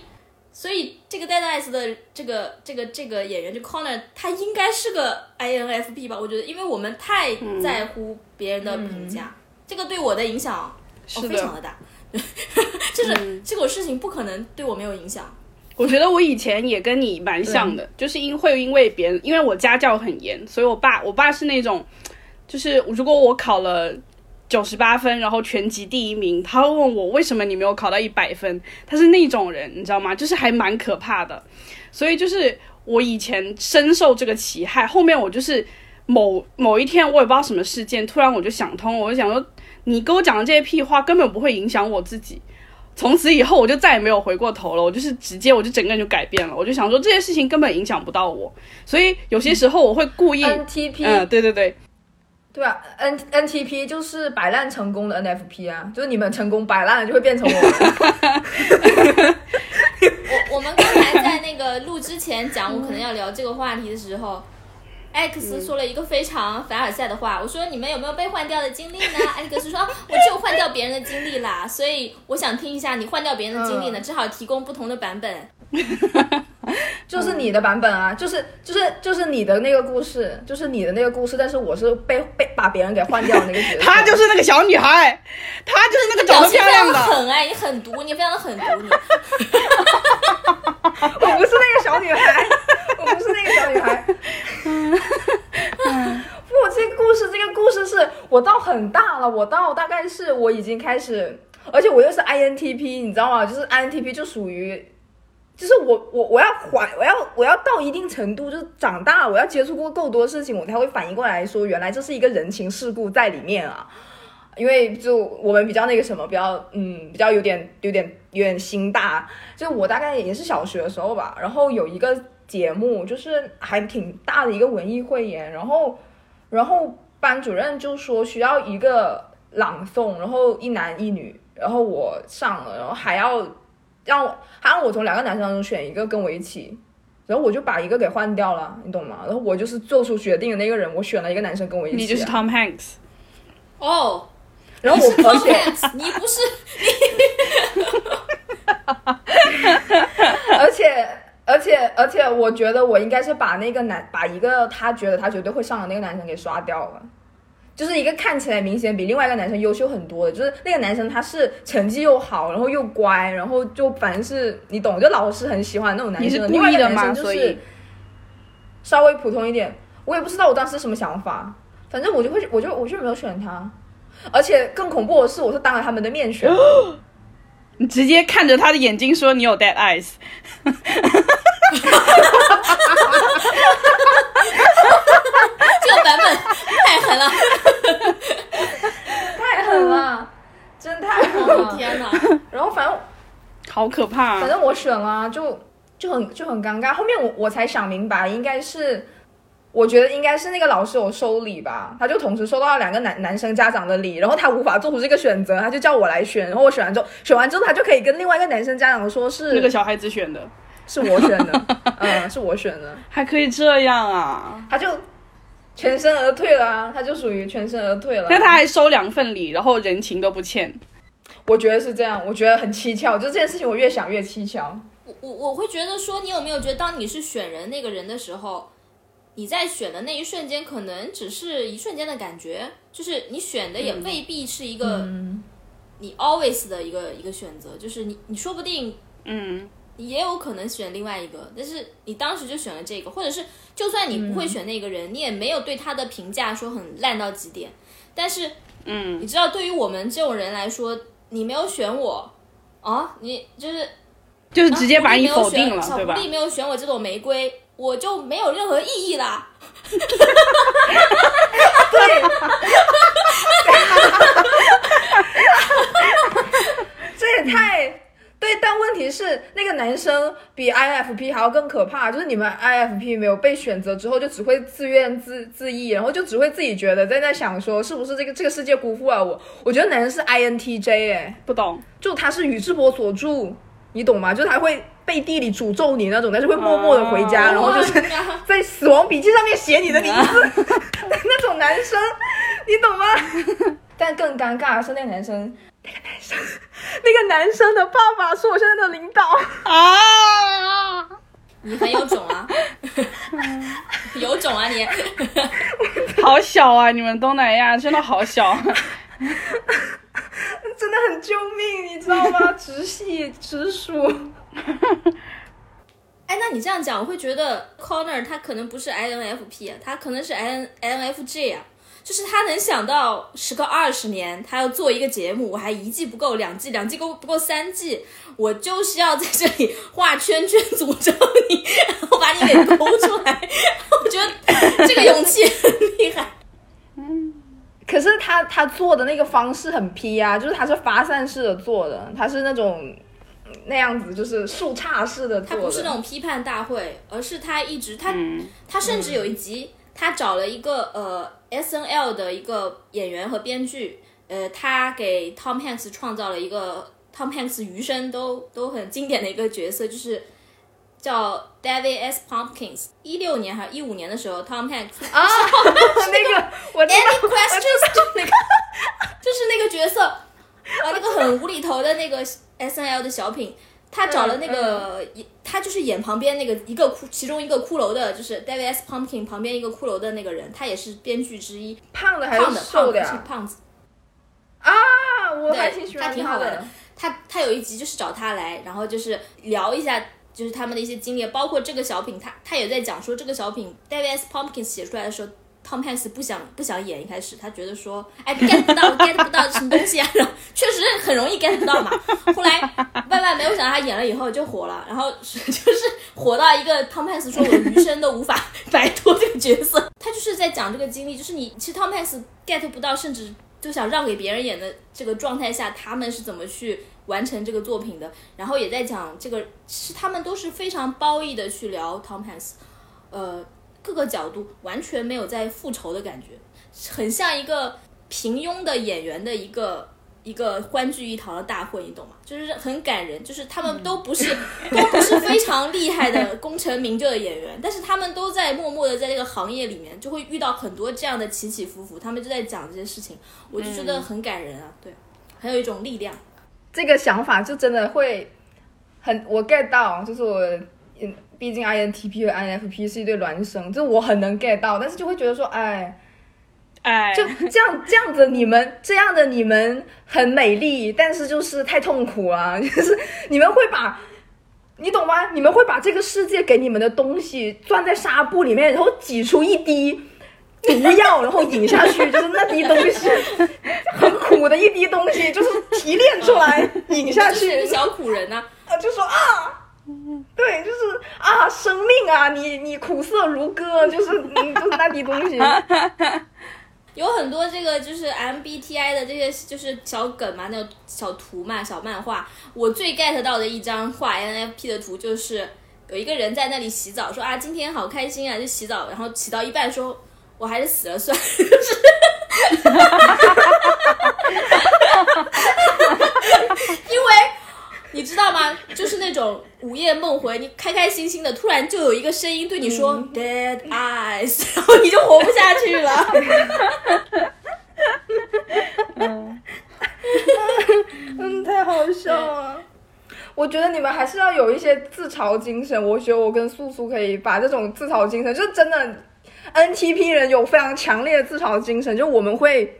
所以这个 Dead Eyes 的这个这个这个演员，就 Connor，他应该是个 INFP 吧？我觉得，因为我们太在乎别人的评价，这个对我的影响哦非常的大，就是这种事情不可能对我没有影响。我觉得我以前也跟你蛮像的，就是因会因为别人，因为我家教很严，所以我爸我爸是那种，就是如果我考了。九十八分，然后全级第一名。他会问我为什么你没有考到一百分？他是那种人，你知道吗？就是还蛮可怕的。所以就是我以前深受这个其害。后面我就是某某一天，我也不知道什么事件，突然我就想通，我就想说，你给我讲的这些屁话根本不会影响我自己。从此以后，我就再也没有回过头了。我就是直接，我就整个人就改变了。我就想说，这些事情根本影响不到我。所以有些时候我会故意，嗯，对对对。对啊，N N T P 就是摆烂成功的 N F P 啊，就是你们成功摆烂了，就会变成我。我我们刚才在那个录之前讲我可能要聊这个话题的时候。艾克斯说了一个非常凡尔赛的话，我说你们有没有被换掉的经历呢？艾克斯说，我就换掉别人的经历啦，所以我想听一下你换掉别人的经历呢，只好提供不同的版本。就是你的版本啊，就是就是就是你的那个故事，就是你的那个故事，但是我是被被把别人给换掉的那个角色。她就是那个小女孩，她就是那个长得漂亮的。狠哎，你狠毒，你非常的狠毒，你。我不是那个小女孩，我不是那个小女孩。不，这个故事，这个故事是我到很大了，我到大概是我已经开始，而且我又是 INTP，你知道吗？就是 INTP 就属于，就是我我我要缓，我要我要到一定程度，就是长大，我要接触过够多事情，我才会反应过来说，原来这是一个人情世故在里面啊。因为就我们比较那个什么，比较嗯，比较有点有点有点心大。就我大概也是小学的时候吧，然后有一个。节目就是还挺大的一个文艺汇演，然后，然后班主任就说需要一个朗诵，然后一男一女，然后我上了，然后还要让还让我从两个男生当中选一个跟我一起，然后我就把一个给换掉了，你懂吗？然后我就是做出决定的那个人，我选了一个男生跟我一起。你就是 Tom Hanks。哦，然后我而且你不是 你，而且。而且而且，我觉得我应该是把那个男，把一个他觉得他绝对会上的那个男生给刷掉了，就是一个看起来明显比另外一个男生优秀很多的，就是那个男生他是成绩又好，然后又乖，然后就反正是你懂，就老师很喜欢那种男生。你是故意的吗？所以稍微普通一点，我也不知道我当时什么想法，反正我就会，我就我就没有选他，而且更恐怖的是，我是当着他们的面选。你直接看着他的眼睛说：“你有 dead eyes。”这个版本 太狠了，太狠了，真太狠了！天哪！然后反正好可怕，反正我选了，就就很就很尴尬。后面我我才想明白，应该是。我觉得应该是那个老师有收礼吧，他就同时收到了两个男男生家长的礼，然后他无法做出这个选择，他就叫我来选，然后我选完之后，选完之后他就可以跟另外一个男生家长说是那个小孩子选的，是我选的，嗯，是我选的，还可以这样啊？他就全身而退了，他就属于全身而退了。那他还收两份礼，然后人情都不欠，我觉得是这样，我觉得很蹊跷，就这件事情我越想越蹊跷。我我我会觉得说，你有没有觉得，当你是选人那个人的时候？你在选的那一瞬间，可能只是一瞬间的感觉，就是你选的也未必是一个你 always 的一个一个选择，就是你你说不定，嗯，也有可能选另外一个，但是你当时就选了这个，或者是就算你不会选那个人，你也没有对他的评价说很烂到极点，但是，嗯，你知道对于我们这种人来说，你没有选我，啊，你就是就是直接把你否定了，对吧？小狐狸没有选我这朵玫瑰。我就没有任何意义啦。对，这也太对。但问题是，那个男生比 IFP 还要更可怕。就是你们 IFP 没有被选择之后，就只会自怨自自艾，然后就只会自己觉得在那想说，是不是这个这个世界辜负了我？我觉得男生是 INTJ，哎，不懂，就他是宇智波佐助，你懂吗？就是他会。背地里诅咒你那种，但是会默默的回家，然后就是 在死亡笔记上面写你的名字 那种男生，你懂吗？但更尴尬的是那个男生，那个男生，那个男生的爸爸是我现在的领导啊！你很有种啊，有种啊你！好小啊，你们东南亚真的好小。真的很救命，你知道吗？直系直属。哎，那你这样讲，我会觉得 Corner 他可能不是 INFP 啊，他可能是 N INFJ 啊。就是他能想到时隔二十年，他要做一个节目，我还一季不够，两季，两季够不够三季，我就是要在这里画圈圈诅咒你，然后把你给勾出来。我觉得这个勇气很厉害。嗯。可是他他做的那个方式很 P 啊，就是他是发散式的做的，他是那种那样子，就是树杈式的做的。他不是那种批判大会，而是他一直他他甚至有一集，他找了一个呃 S N L 的一个演员和编剧，呃，他给 Tom Hanks 创造了一个 Tom Hanks 余生都都很经典的一个角色，就是叫 David S. Pumpkins，一六年还是一五年的时候，Tom Hanks 啊，那个我知 Any 道，questions 就那个就是那个角色，啊，那个很无厘头的那个 S N L 的小品，他找了那个，他就是演旁边那个一个骷，其中一个骷髅的，就是 David S. Pumpkin 旁边一个骷髅的那个人，他也是编剧之一，胖的还是瘦的胖是呀？胖子，啊，我还挺喜欢他挺好玩的的。他他有一集就是找他来，然后就是聊一下。就是他们的一些经历，包括这个小品，他他也在讲说这个小品 David S. Pumpkins 写出来的时候，Tom Hanks 不想不想演，一开始他觉得说，哎 get 不到 get 不到什么东西啊，然后确实很容易 get 不到嘛。后来万万没有想到他演了以后就火了，然后就是火到一个 Tom Hanks 说我余生都无法摆脱这个角色。他就是在讲这个经历，就是你其实 Tom Hanks get 不到，甚至就想让给别人演的这个状态下，他们是怎么去完成这个作品的。然后也在讲这个，是他们都是非常褒义的去聊 Tom Hanks，呃，各个角度完全没有在复仇的感觉，很像一个平庸的演员的一个。一个欢聚一堂的大会，你懂吗？就是很感人，就是他们都不是 都不是非常厉害的功成名就的演员，但是他们都在默默的在这个行业里面，就会遇到很多这样的起起伏伏，他们就在讲这些事情，我就觉得很感人啊，对，很有一种力量。这个想法就真的会很我 get 到，就是我，嗯，毕竟 INTP 和 INFP 是一对孪生，就我很能 get 到，但是就会觉得说，哎，哎，就这样这样子，你们这样的你们很美丽，但是就是太痛苦了，就是你们会把。你懂吗？你们会把这个世界给你们的东西攥在纱布里面，然后挤出一滴毒药，然后饮下去，就是那滴东西很苦的一滴东西，就是提炼出来 饮下去就是，小苦人呐、啊，就说啊，对，就是啊，生命啊，你你苦涩如歌，就是嗯，就是那滴东西。有很多这个就是 MBTI 的这些就是小梗嘛，那种小图嘛，小漫画。我最 get 到的一张画 NFP 的图就是有一个人在那里洗澡，说啊今天好开心啊，就洗澡，然后洗到一半说。我还是死了算了，就是，因为 你知道吗？就是那种午夜梦回，你开开心心的，突然就有一个声音对你说、“Dead eyes”，然后你就活不下去了。嗯，太好笑了。我觉得你们还是要有一些自嘲精神。我觉得我跟素素可以把这种自嘲精神，就真的 NTP 人有非常强烈的自嘲精神，就我们会。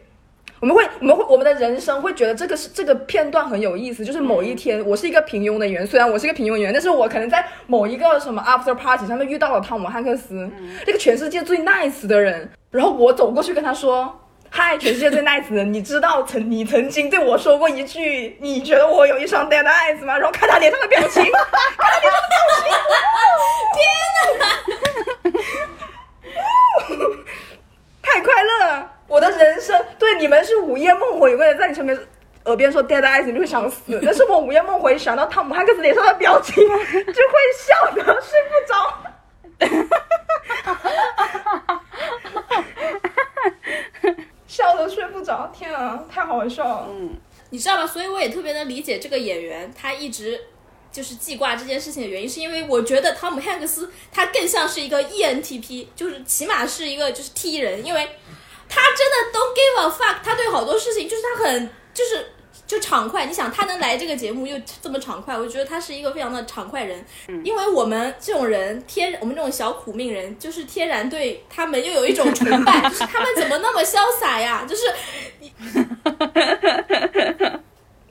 我们会，我们会，我们的人生会觉得这个是这个片段很有意思。就是某一天，我是一个平庸的演员，虽然我是一个平庸演员，但是我可能在某一个什么 after party 上面遇到了汤姆汉克斯，那个全世界最 nice 的人，然后我走过去跟他说。嗨，全世界最 nice 的人，你知道曾你曾经对我说过一句，你觉得我有一双 dead eyes 吗？然后看他脸上的表情，看他脸上的表情，天哪！太快乐了！我的人生对你们是午夜梦回，有个人在你身边耳边说 dead eyes，你就会想死。但是我午夜梦回想到汤姆汉克斯脸上的表情，就会笑得睡不着。笑得睡不着，天啊，太好笑了！嗯你知道吗？所以我也特别能理解这个演员，他一直就是记挂这件事情的原因，是因为我觉得汤姆汉克斯他更像是一个 ENTP，就是起码是一个就是 T 人，因为他真的 don't give a fuck，他对好多事情就是他很就是就畅快。你想他能来这个节目又这么畅快，我觉得他是一个非常的畅快人。因为我们这种人天，我们这种小苦命人，就是天然对他们又有一种崇拜，就是他们怎么那么潇洒呀？就是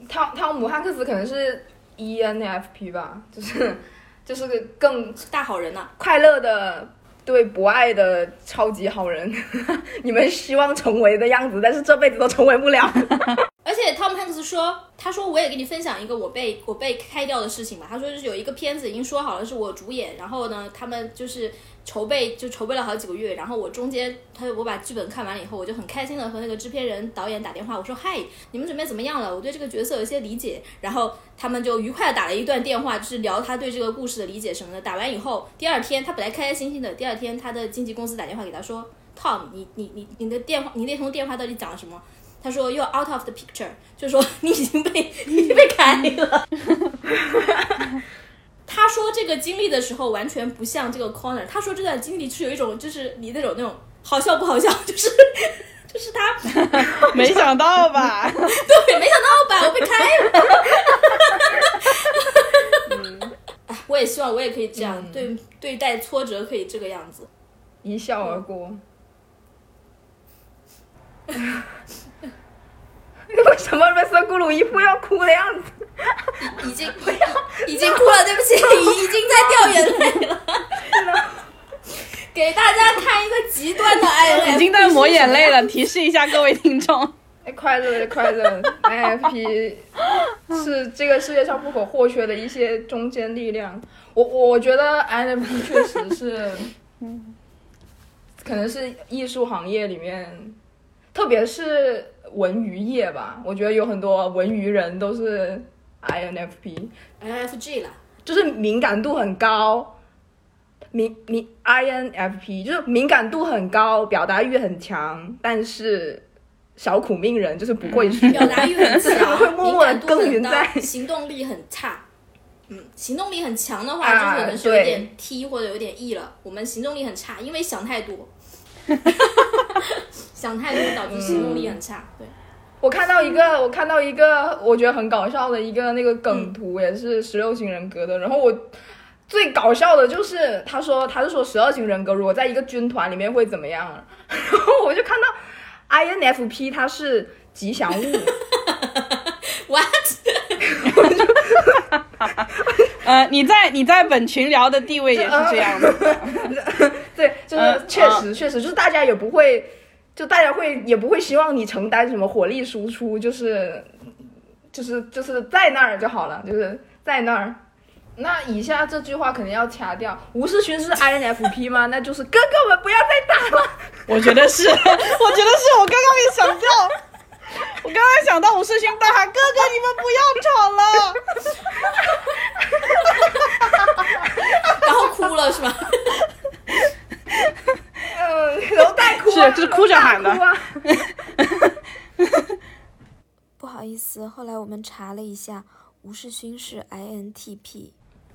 汤汤姆汉克斯可能是 E ENFP 吧，就是就是个更大好人呐、快乐的。对博爱的超级好人，你们希望成为的样子，但是这辈子都成为不了。而且 Tom Hanks 说，他说我也给你分享一个我被我被开掉的事情吧。他说就是有一个片子已经说好了是我主演，然后呢，他们就是筹备就筹备了好几个月，然后我中间他我把剧本看完了以后，我就很开心的和那个制片人导演打电话，我说嗨，你们准备怎么样了？我对这个角色有一些理解，然后他们就愉快的打了一段电话，就是聊他对这个故事的理解什么的。打完以后，第二天他本来开开心心的，第二天他的经纪公司打电话给他说，Tom，你你你你的电话你那通电话到底讲了什么？他说 “You're out of the picture”，就说你已经被 你已经被开了。他说这个经历的时候，完全不像这个 Corner。他说这段经历是有一种，就是你那种那种好笑不好笑，就是 就是他 没想到吧？对，没想到吧？我被开了。哎，我也希望我也可以这样，对对待挫折可以这个样子，一笑而过。为什么麦瑟咕噜一副要哭的样子？已经不要，已经哭了，对不起，已经在掉眼泪了。给大家看一个极端的 INFP，已经在抹眼泪了。提示一下各位听众，快乐快乐，INFP 是这个世界上不可或缺的一些中坚力量。我我觉得 INFP 确实是，可能是艺术行业里面，特别是。文娱业吧，我觉得有很多文娱人都是 INFP，INFG 啦，就是敏感度很高，敏敏 INFP 就是敏感度很高，表达欲很强，但是小苦命人就是不会表达欲很强，会默默的耕耘在，行动力很差。嗯，行动力很强的话，就可能是有点 T 或者有点 E 了。我们行动力很差，因为想太多。想太多导致行动力很差。对，我看到一个，我看到一个，我觉得很搞笑的一个那个梗图，也是十六型人格的。然后我最搞笑的就是他说，他是说十二型人格如果在一个军团里面会怎么样？然后我就看到 INFP 他是吉祥物。What？呃，你在你在本群聊的地位也是这样的。对，就是确实确实，就是大家也不会。就大家会也不会希望你承担什么火力输出，就是就是就是在那儿就好了，就是在那儿。那以下这句话肯定要掐掉。吴世勋是 INFP 吗？那就是哥哥们不要再打了。我觉得是，我觉得是我刚刚也想到，我刚刚想到吴世勋大喊哥哥你们不要吵了，然后哭了是吧？嗯，都 带哭，是就是哭着喊的。不好意思，后来我们查了一下，吴世勋是 INTP。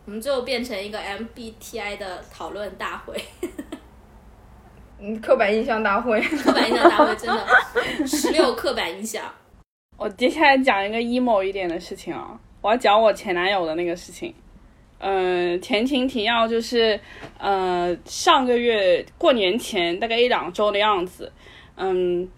我们最后变成一个 MBTI 的讨论大会。嗯，刻板印象大会，刻板印象大会真的十六刻板印象。我接下来讲一个 emo 一点的事情啊，我要讲我前男友的那个事情。嗯，前情提要就是，呃，上个月过年前大概一两周的样子，嗯，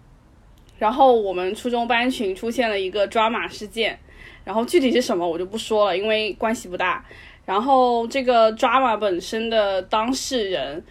然后我们初中班群出现了一个抓马事件，然后具体是什么我就不说了，因为关系不大。然后这个抓马本身的当事人，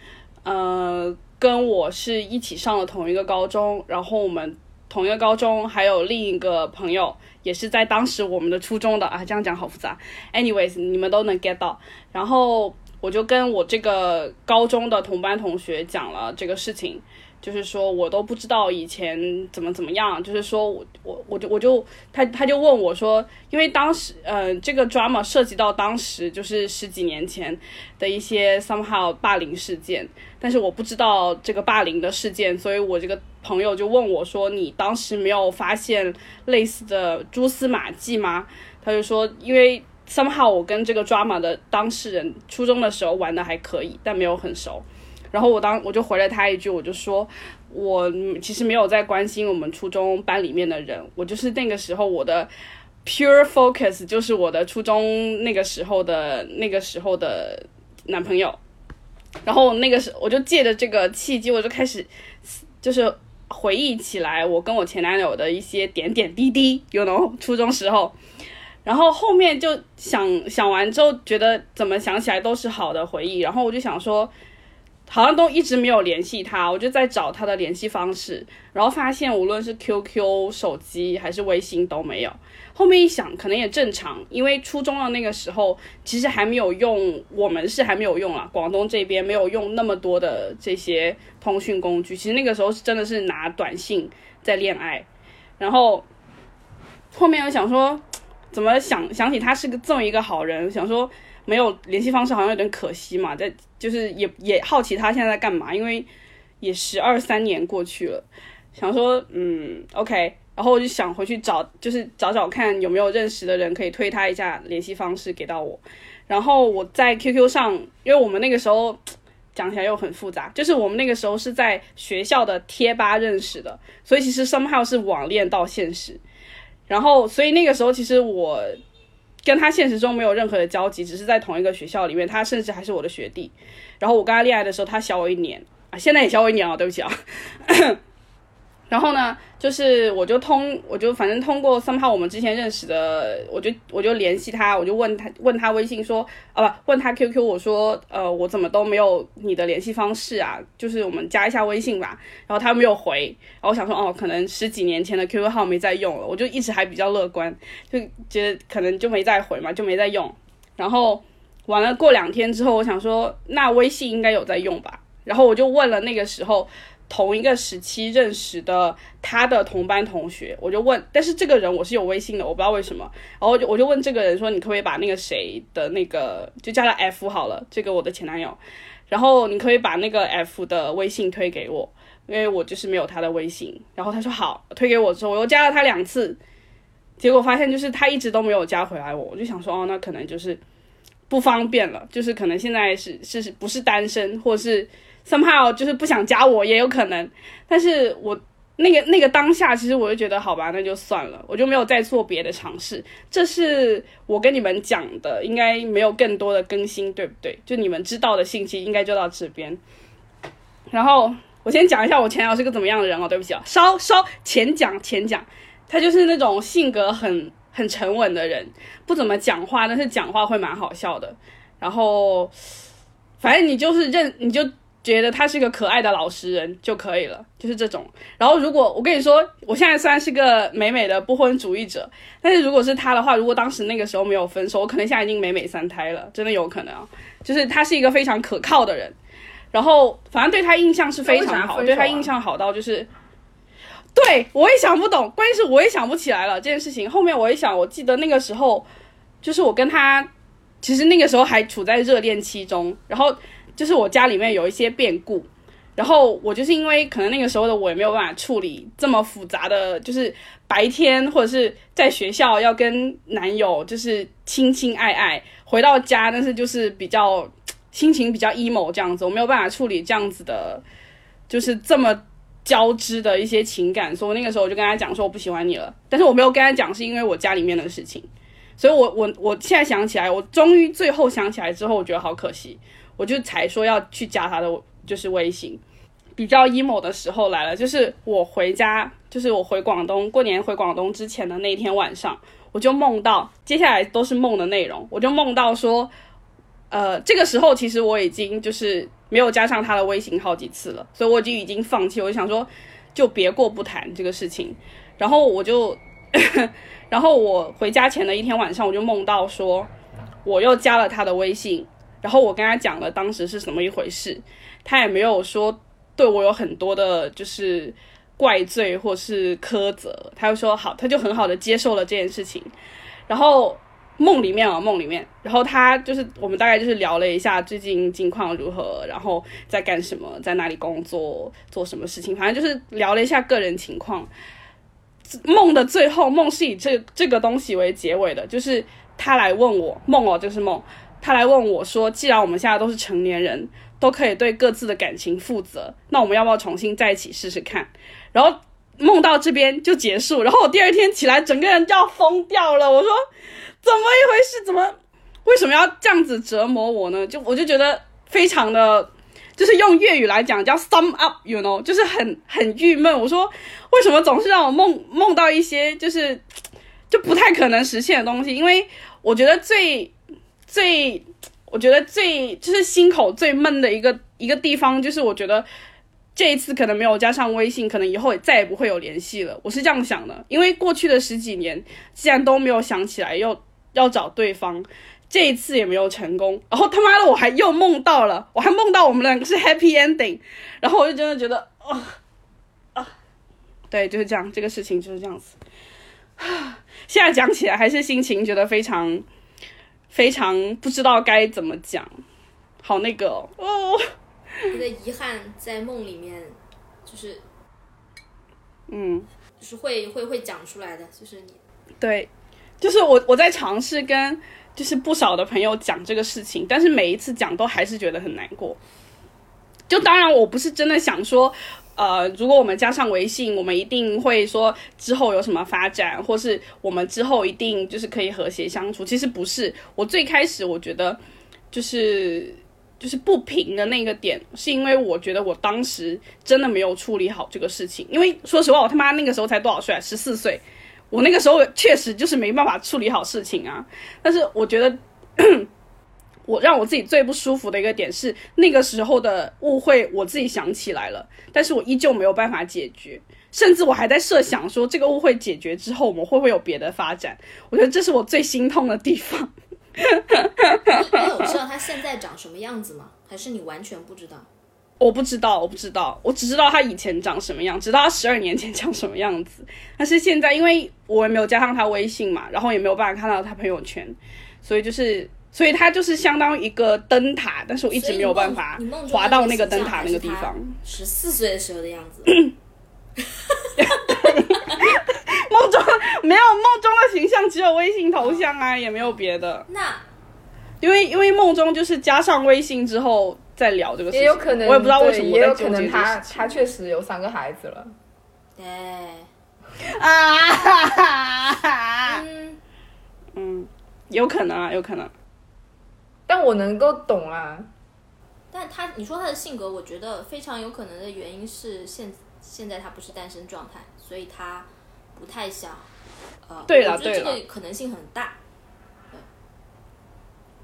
呃，跟我是一起上了同一个高中，然后我们同一个高中还有另一个朋友。也是在当时我们的初中的啊，这样讲好复杂。Anyways，你们都能 get 到。然后我就跟我这个高中的同班同学讲了这个事情。就是说我都不知道以前怎么怎么样，就是说我我我就我就他他就问我说，因为当时呃这个 drama 涉及到当时就是十几年前的一些 somehow 霸凌事件，但是我不知道这个霸凌的事件，所以我这个朋友就问我说，你当时没有发现类似的蛛丝马迹吗？他就说，因为 somehow 我跟这个 drama 的当事人初中的时候玩的还可以，但没有很熟。然后我当我就回了他一句，我就说，我其实没有在关心我们初中班里面的人，我就是那个时候我的 pure focus 就是我的初中那个时候的那个时候的男朋友。然后那个时我就借着这个契机，我就开始就是回忆起来我跟我前男友的一些点点滴滴，you know，初中时候。然后后面就想想完之后，觉得怎么想起来都是好的回忆。然后我就想说。好像都一直没有联系他，我就在找他的联系方式，然后发现无论是 QQ 手机还是微信都没有。后面一想，可能也正常，因为初中的那个时候其实还没有用，我们是还没有用了，广东这边没有用那么多的这些通讯工具。其实那个时候是真的是拿短信在恋爱。然后后面又想说，怎么想想起他是个这么一个好人，想说。没有联系方式好像有点可惜嘛，在就是也也好奇他现在在干嘛，因为也十二三年过去了，想说嗯，OK，然后我就想回去找，就是找找看有没有认识的人可以推他一下联系方式给到我。然后我在 QQ 上，因为我们那个时候讲起来又很复杂，就是我们那个时候是在学校的贴吧认识的，所以其实 somehow 是网恋到现实。然后，所以那个时候其实我跟他现实中没有任何的交集，只是在同一个学校里面，他甚至还是我的学弟。然后我跟他恋爱的时候，他小我一年啊，现在也小我一年啊，对不起啊。然后呢，就是我就通，我就反正通过 somehow 我们之前认识的，我就我就联系他，我就问他问他微信说，啊不，问他 QQ，我说，呃，我怎么都没有你的联系方式啊？就是我们加一下微信吧。然后他没有回，然后我想说，哦，可能十几年前的 QQ 号没再用了，我就一直还比较乐观，就觉得可能就没再回嘛，就没再用。然后完了过两天之后，我想说，那微信应该有在用吧？然后我就问了那个时候。同一个时期认识的他的同班同学，我就问，但是这个人我是有微信的，我不知道为什么，然后就我就问这个人说，你可不可以把那个谁的那个就叫他 F 好了，这个我的前男友，然后你可以把那个 F 的微信推给我，因为我就是没有他的微信，然后他说好，推给我。之后我又加了他两次，结果发现就是他一直都没有加回来我，我就想说哦，那可能就是不方便了，就是可能现在是是不是单身，或是。Somehow 就是不想加我也有可能，但是我那个那个当下，其实我就觉得好吧，那就算了，我就没有再做别的尝试。这是我跟你们讲的，应该没有更多的更新，对不对？就你们知道的信息应该就到这边。然后我先讲一下我前男友是个怎么样的人哦，对不起啊，稍稍浅讲浅讲，他就是那种性格很很沉稳的人，不怎么讲话，但是讲话会蛮好笑的。然后反正你就是认你就。觉得他是个可爱的老实人就可以了，就是这种。然后如果我跟你说，我现在虽然是个美美的不婚主义者，但是如果是他的话，如果当时那个时候没有分手，我可能现在已经美美三胎了，真的有可能啊。就是他是一个非常可靠的人，然后反正对他印象是非常好，对他印象好到就是，对我也想不懂，关键是我也想不起来了这件事情。后面我一想，我记得那个时候就是我跟他，其实那个时候还处在热恋期中，然后。就是我家里面有一些变故，然后我就是因为可能那个时候的我也没有办法处理这么复杂的，就是白天或者是在学校要跟男友就是亲亲爱爱，回到家但是就是比较心情比较 emo 这样子，我没有办法处理这样子的，就是这么交织的一些情感，所以那个时候我就跟他讲说我不喜欢你了，但是我没有跟他讲是因为我家里面的事情，所以我我我现在想起来，我终于最后想起来之后，我觉得好可惜。我就才说要去加他的就是微信，比较 emo 的时候来了，就是我回家，就是我回广东过年回广东之前的那天晚上，我就梦到，接下来都是梦的内容，我就梦到说，呃，这个时候其实我已经就是没有加上他的微信好几次了，所以我就已经放弃，我就想说就别过不谈这个事情，然后我就，然后我回家前的一天晚上，我就梦到说我又加了他的微信。然后我跟他讲了当时是什么一回事，他也没有说对我有很多的，就是怪罪或是苛责，他就说好，他就很好的接受了这件事情。然后梦里面啊，梦里面，然后他就是我们大概就是聊了一下最近近况如何，然后在干什么，在哪里工作，做什么事情，反正就是聊了一下个人情况。梦的最后，梦是以这这个东西为结尾的，就是他来问我梦哦，就是梦。他来问我说：“既然我们现在都是成年人，都可以对各自的感情负责，那我们要不要重新在一起试试看？”然后梦到这边就结束。然后我第二天起来，整个人就要疯掉了。我说：“怎么一回事？怎么为什么要这样子折磨我呢？”就我就觉得非常的，就是用粤语来讲叫 “sum up”，you know，就是很很郁闷。我说：“为什么总是让我梦梦到一些就是就不太可能实现的东西？”因为我觉得最。最，我觉得最就是心口最闷的一个一个地方，就是我觉得这一次可能没有加上微信，可能以后也再也不会有联系了。我是这样想的，因为过去的十几年，既然都没有想起来要要找对方，这一次也没有成功，然后他妈的我还又梦到了，我还梦到我们两个是 happy ending，然后我就真的觉得啊啊，对，就是这样，这个事情就是这样子。啊 现在讲起来还是心情觉得非常。非常不知道该怎么讲，好那个。哦。你的遗憾在梦里面，就是，嗯，就是会会会讲出来的，就是你。对，就是我我在尝试跟就是不少的朋友讲这个事情，但是每一次讲都还是觉得很难过。就当然我不是真的想说，呃，如果我们加上微信，我们一定会说之后有什么发展，或是我们之后一定就是可以和谐相处。其实不是，我最开始我觉得就是就是不平的那个点，是因为我觉得我当时真的没有处理好这个事情。因为说实话，我他妈那个时候才多少岁？十四岁。我那个时候确实就是没办法处理好事情啊，但是我觉得我让我自己最不舒服的一个点是那个时候的误会，我自己想起来了，但是我依旧没有办法解决，甚至我还在设想说这个误会解决之后我们会不会有别的发展，我觉得这是我最心痛的地方。你有知道他现在长什么样子吗？还是你完全不知道？我不知道，我不知道，我只知道他以前长什么样，直到他十二年前 长什么样子。但是现在，因为我也没有加上他微信嘛，然后也没有办法看到他朋友圈，所以就是，所以他就是相当于一个灯塔，但是我一直没有办法滑到那个灯塔那个地方。十四岁的时候的样子。梦中没有梦中的形象，只有微信头像啊，也没有别的。那因为因为梦中就是加上微信之后。再聊这个事情，也有可能，我也不知道为什么。也有可能他他确实有三个孩子了。对。啊。嗯嗯，有可能啊，有可能。但我能够懂啊。但他，你说他的性格，我觉得非常有可能的原因是现现在他不是单身状态，所以他不太想。呃，对了，对了。这个可能性很大。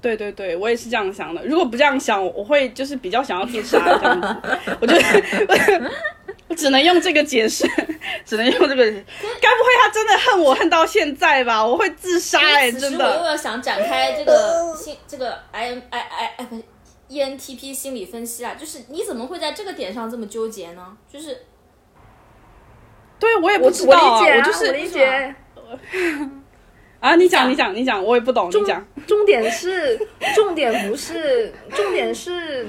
对对对，我也是这样想的。如果不这样想，我会就是比较想要自杀这样子。我觉得我只能用这个解释，只能用这个。该不会他真的恨我恨到现在吧？我会自杀哎，真的。我又要想展开这个心这个 I M I I 哎不 E N T P 心理分析啊，就是你怎么会在这个点上这么纠结呢？就是，对我也不知道，我就是理解。啊，你讲，你讲，你讲，我也不懂。你讲，重点是，重点不是，重点是，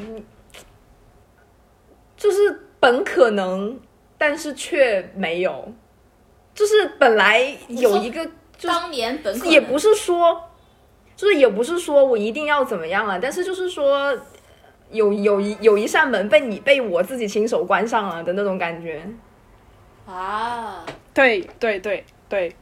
就是本可能，但是却没有，就是本来有一个，就当年本也不是说，就是也不是说我一定要怎么样了，但是就是说，有有一有一扇门被你被我自己亲手关上了的那种感觉。啊，对对对对。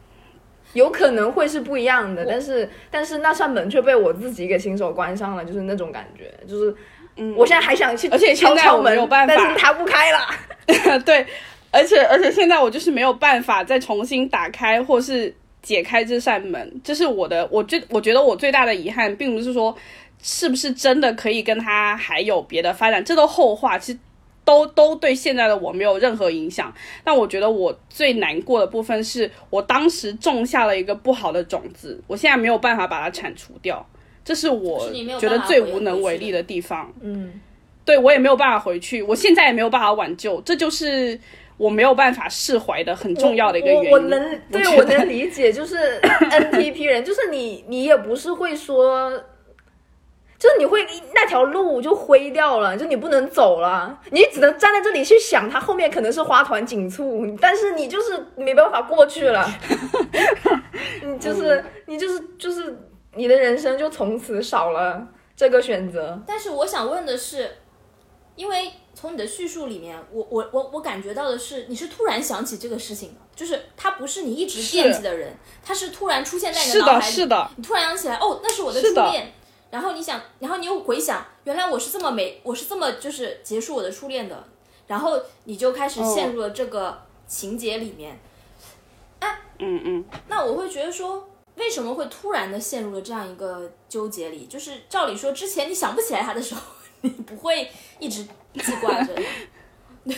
有可能会是不一样的，但是但是那扇门却被我自己给亲手关上了，就是那种感觉，就是，嗯，我现在还想去，而且敲敲门，没有办法，但是它不开了。对，而且而且现在我就是没有办法再重新打开或是解开这扇门，这是我的，我觉我觉得我最大的遗憾，并不是说是不是真的可以跟他还有别的发展，这都后话，其实。都都对现在的我没有任何影响，但我觉得我最难过的部分是我当时种下了一个不好的种子，我现在没有办法把它铲除掉，这是我觉得最无能为力的地方。嗯，对我也没有办法回去，我现在也没有办法挽救，这就是我没有办法释怀的很重要的一个原因。我能，对我能理解，就是 NTP 人，就是你，你也不是会说。就是你会那条路就灰掉了，就你不能走了，你只能站在这里去想它后面可能是花团锦簇，但是你就是没办法过去了，你就是你就是就是你的人生就从此少了这个选择。但是我想问的是，因为从你的叙述里面，我我我我感觉到的是，你是突然想起这个事情的，就是他不是你一直惦记的人，他是突然出现在你的脑海里，是的，你突然想起来，哦，那是我的初恋。然后你想，然后你又回想，原来我是这么没，我是这么就是结束我的初恋的，然后你就开始陷入了这个情节里面。哎，嗯嗯，那我会觉得说，为什么会突然的陷入了这样一个纠结里？就是照理说，之前你想不起来他的时候，你不会一直记挂着。对，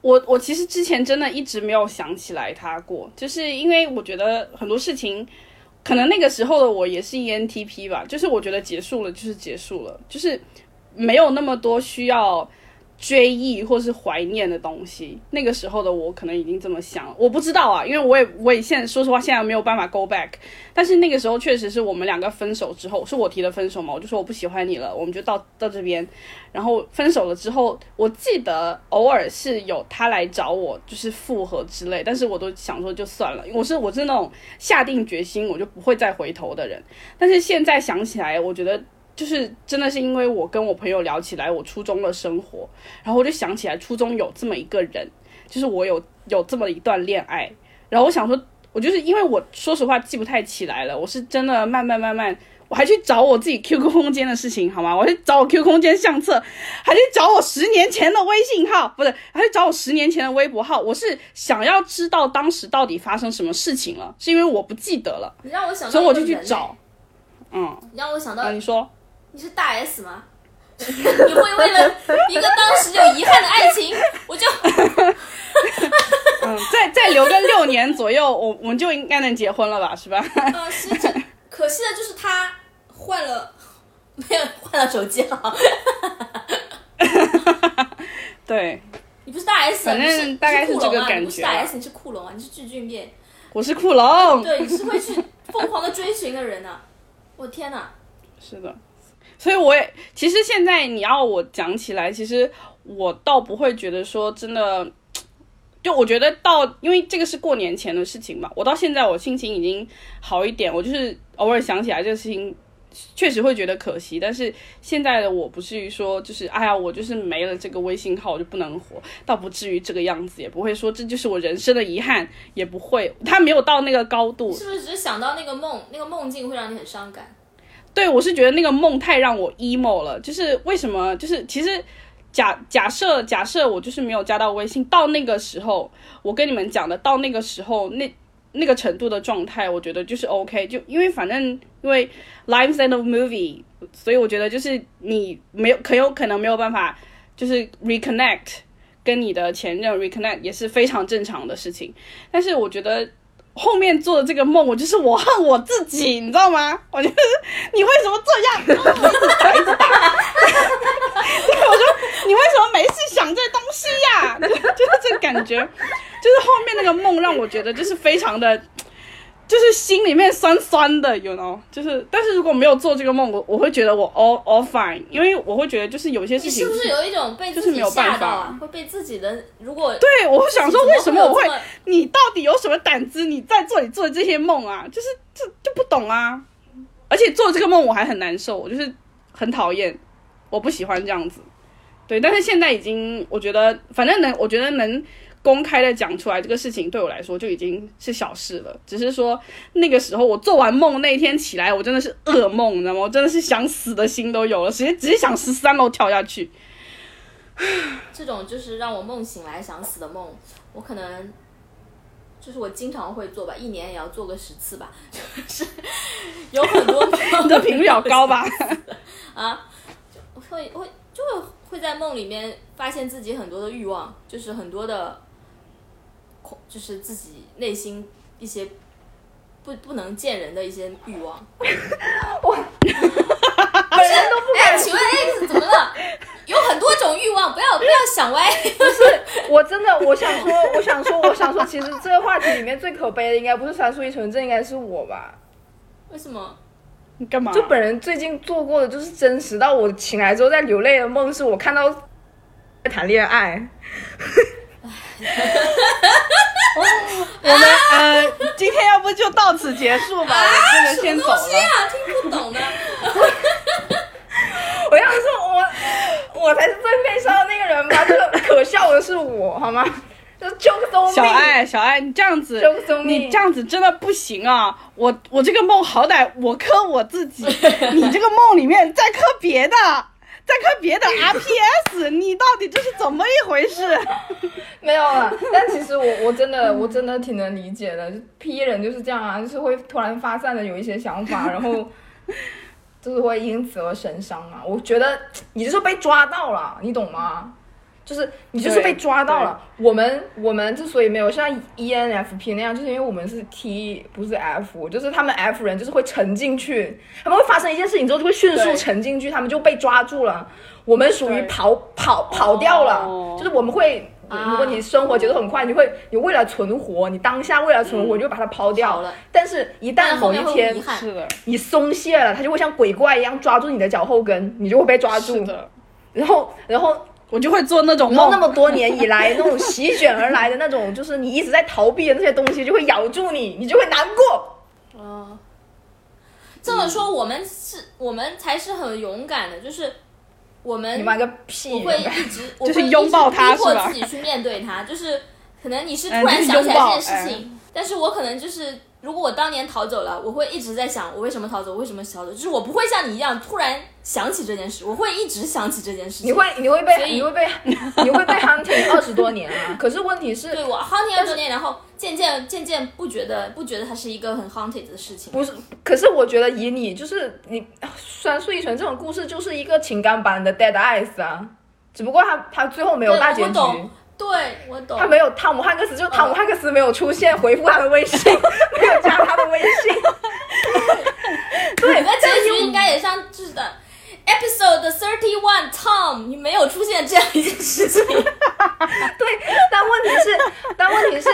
我我其实之前真的一直没有想起来他过，就是因为我觉得很多事情。可能那个时候的我也是 ENTP 吧，就是我觉得结束了就是结束了，就是没有那么多需要追忆或是怀念的东西。那个时候的我可能已经这么想了，我不知道啊，因为我也我也现在说实话现在没有办法 go back，但是那个时候确实是我们两个分手之后，是我提的分手嘛，我就说我不喜欢你了，我们就到到这边。然后分手了之后，我记得偶尔是有他来找我，就是复合之类，但是我都想说就算了，我是我是那种下定决心我就不会再回头的人。但是现在想起来，我觉得就是真的是因为我跟我朋友聊起来我初中的生活，然后我就想起来初中有这么一个人，就是我有有这么一段恋爱，然后我想说。我就是因为我说实话记不太起来了，我是真的慢慢慢慢，我还去找我自己 QQ 空间的事情，好吗？我去找我 QQ 空间相册，还去找我十年前的微信号，不是，还去找我十年前的微博号。我是想要知道当时到底发生什么事情了，是因为我不记得了。你让我想到，所以我就去找。嗯，你让我想到，你说你是大 S 吗？你会为了一个当时有遗憾的爱情，我就。嗯，再再留个六年左右，我我们就应该能结婚了吧，是吧？啊，是这，可惜的就是他换了，没有换了手机号。对，你不是大 S，反正大概是这个感觉。你是大 S，你是库龙啊，你是巨俊变。我是库龙。对，你是会去疯狂的追寻的人呐！我天呐。是的，所以我也其实现在你要我讲起来，其实我倒不会觉得说真的。就我觉得到，因为这个是过年前的事情嘛，我到现在我心情已经好一点，我就是偶尔想起来这个事情，确实会觉得可惜。但是现在的我不至于说，就是哎呀，我就是没了这个微信号我就不能活，倒不至于这个样子，也不会说这就是我人生的遗憾，也不会，他没有到那个高度。是不是只是想到那个梦，那个梦境会让你很伤感？对，我是觉得那个梦太让我 emo 了，就是为什么？就是其实。假假设假设我就是没有加到微信，到那个时候，我跟你们讲的，到那个时候那那个程度的状态，我觉得就是 OK，就因为反正因为 lives end of movie，所以我觉得就是你没有很有可能没有办法就是 reconnect 跟你的前任 reconnect 也是非常正常的事情，但是我觉得。后面做的这个梦，我就是我恨我自己，你知道吗？我就是你为什么这样？一直打，一直打。我说你为什么没事想这东西呀？就是这感觉，就是后面那个梦让我觉得就是非常的。就是心里面酸酸的，you know，就是，但是如果没有做这个梦，我我会觉得我 all all fine，因为我会觉得就是有些事情，你是不是有一种被自己吓到啊？会被自己的如果对，我会想说为什么我会，你到底有什么胆子？你在做你做的这些梦啊？就是这就不懂啊！而且做这个梦我还很难受，我就是很讨厌，我不喜欢这样子。对，但是现在已经，我觉得反正能，我觉得能。公开的讲出来这个事情对我来说就已经是小事了，只是说那个时候我做完梦那天起来，我真的是噩梦，你知道吗？我真的是想死的心都有了，直接直接想十三楼跳下去。这种就是让我梦醒来想死的梦，我可能就是我经常会做吧，一年也要做个十次吧，就是有很多你的频率好高吧？啊，会会就会会在梦里面发现自己很多的欲望，就是很多的。就是自己内心一些不不能见人的一些欲望。我，本人都不敢。请问 X 怎么了？有很多种欲望，不要不要想歪。不是，我真的我想说，我想说，我想说，其实这个话题里面最可悲的应该不是三叔一纯，这应该是我吧？为什么？你干嘛？就本人最近做过的就是真实到我醒来之后在流泪的梦，是我看到在谈恋爱。我们呃，今天要不就到此结束吧？这个先走了。听不懂的。我要说，我我才是最悲伤的那个人吧？这个可笑的是我，好吗？就就小爱，小爱，你这样子，你这样子真的不行啊！我我这个梦好歹我磕我自己，你这个梦里面再磕别的。再看别的 RPS，你到底这是怎么一回事？没有了，但其实我我真的我真的挺能理解的，P 人就是这样啊，就是会突然发散的有一些想法，然后就是会因此而神伤啊。我觉得你就是被抓到了，你懂吗？就是你就是被抓到了。我们我们之所以没有像 ENFP 那样，就是因为我们是 T 不是 F，就是他们 F 人就是会沉进去，他们会发生一件事情之后就会迅速沉进去，他们就被抓住了。我们属于跑跑跑掉了，就是我们会啊如果你生活节奏很快，你会你为了存活，你当下为了存活，你就把它抛掉。了，但是，一旦某一天你松懈了，它就会像鬼怪一样抓住你的脚后跟，你就会被抓住。是的，然后，然后我就会做那种梦。那么多年以来，那种席卷而来的那种，就是你一直在逃避的那些东西，就会咬住你，你就会难过。哦，这么说，我们是，我们才是很勇敢的，就是我们你妈个屁！我会一直，我就是会拥抱他逼迫它是吧自己去面对他，就是可能你是突嗯然想起来这件事情，但是我可能就是，如果我当年逃走了，我会一直在想我为什么逃走，我为什么逃走，就是我不会像你一样突然想起这件事，我会一直想起这件事情。你会你会被你会被 你会被 hunting 二十多年啊！可是问题是，对我 hunting 二十多年，然后渐渐渐渐不觉得不觉得它是一个很 haunted 的事情。不是，可是我觉得以你就是你酸树一纯这种故事，就是一个情感版的 Dead Eyes 啊，只不过他他最后没有对大结局，对我懂他。没有汤姆汉克斯，就是汤姆汉克斯没有出现回复他的微信，没有加他的微信。对，那结局应该也像是的。Episode thirty one Tom，你没有出现这样一件事情。对，但问题是，但问题是，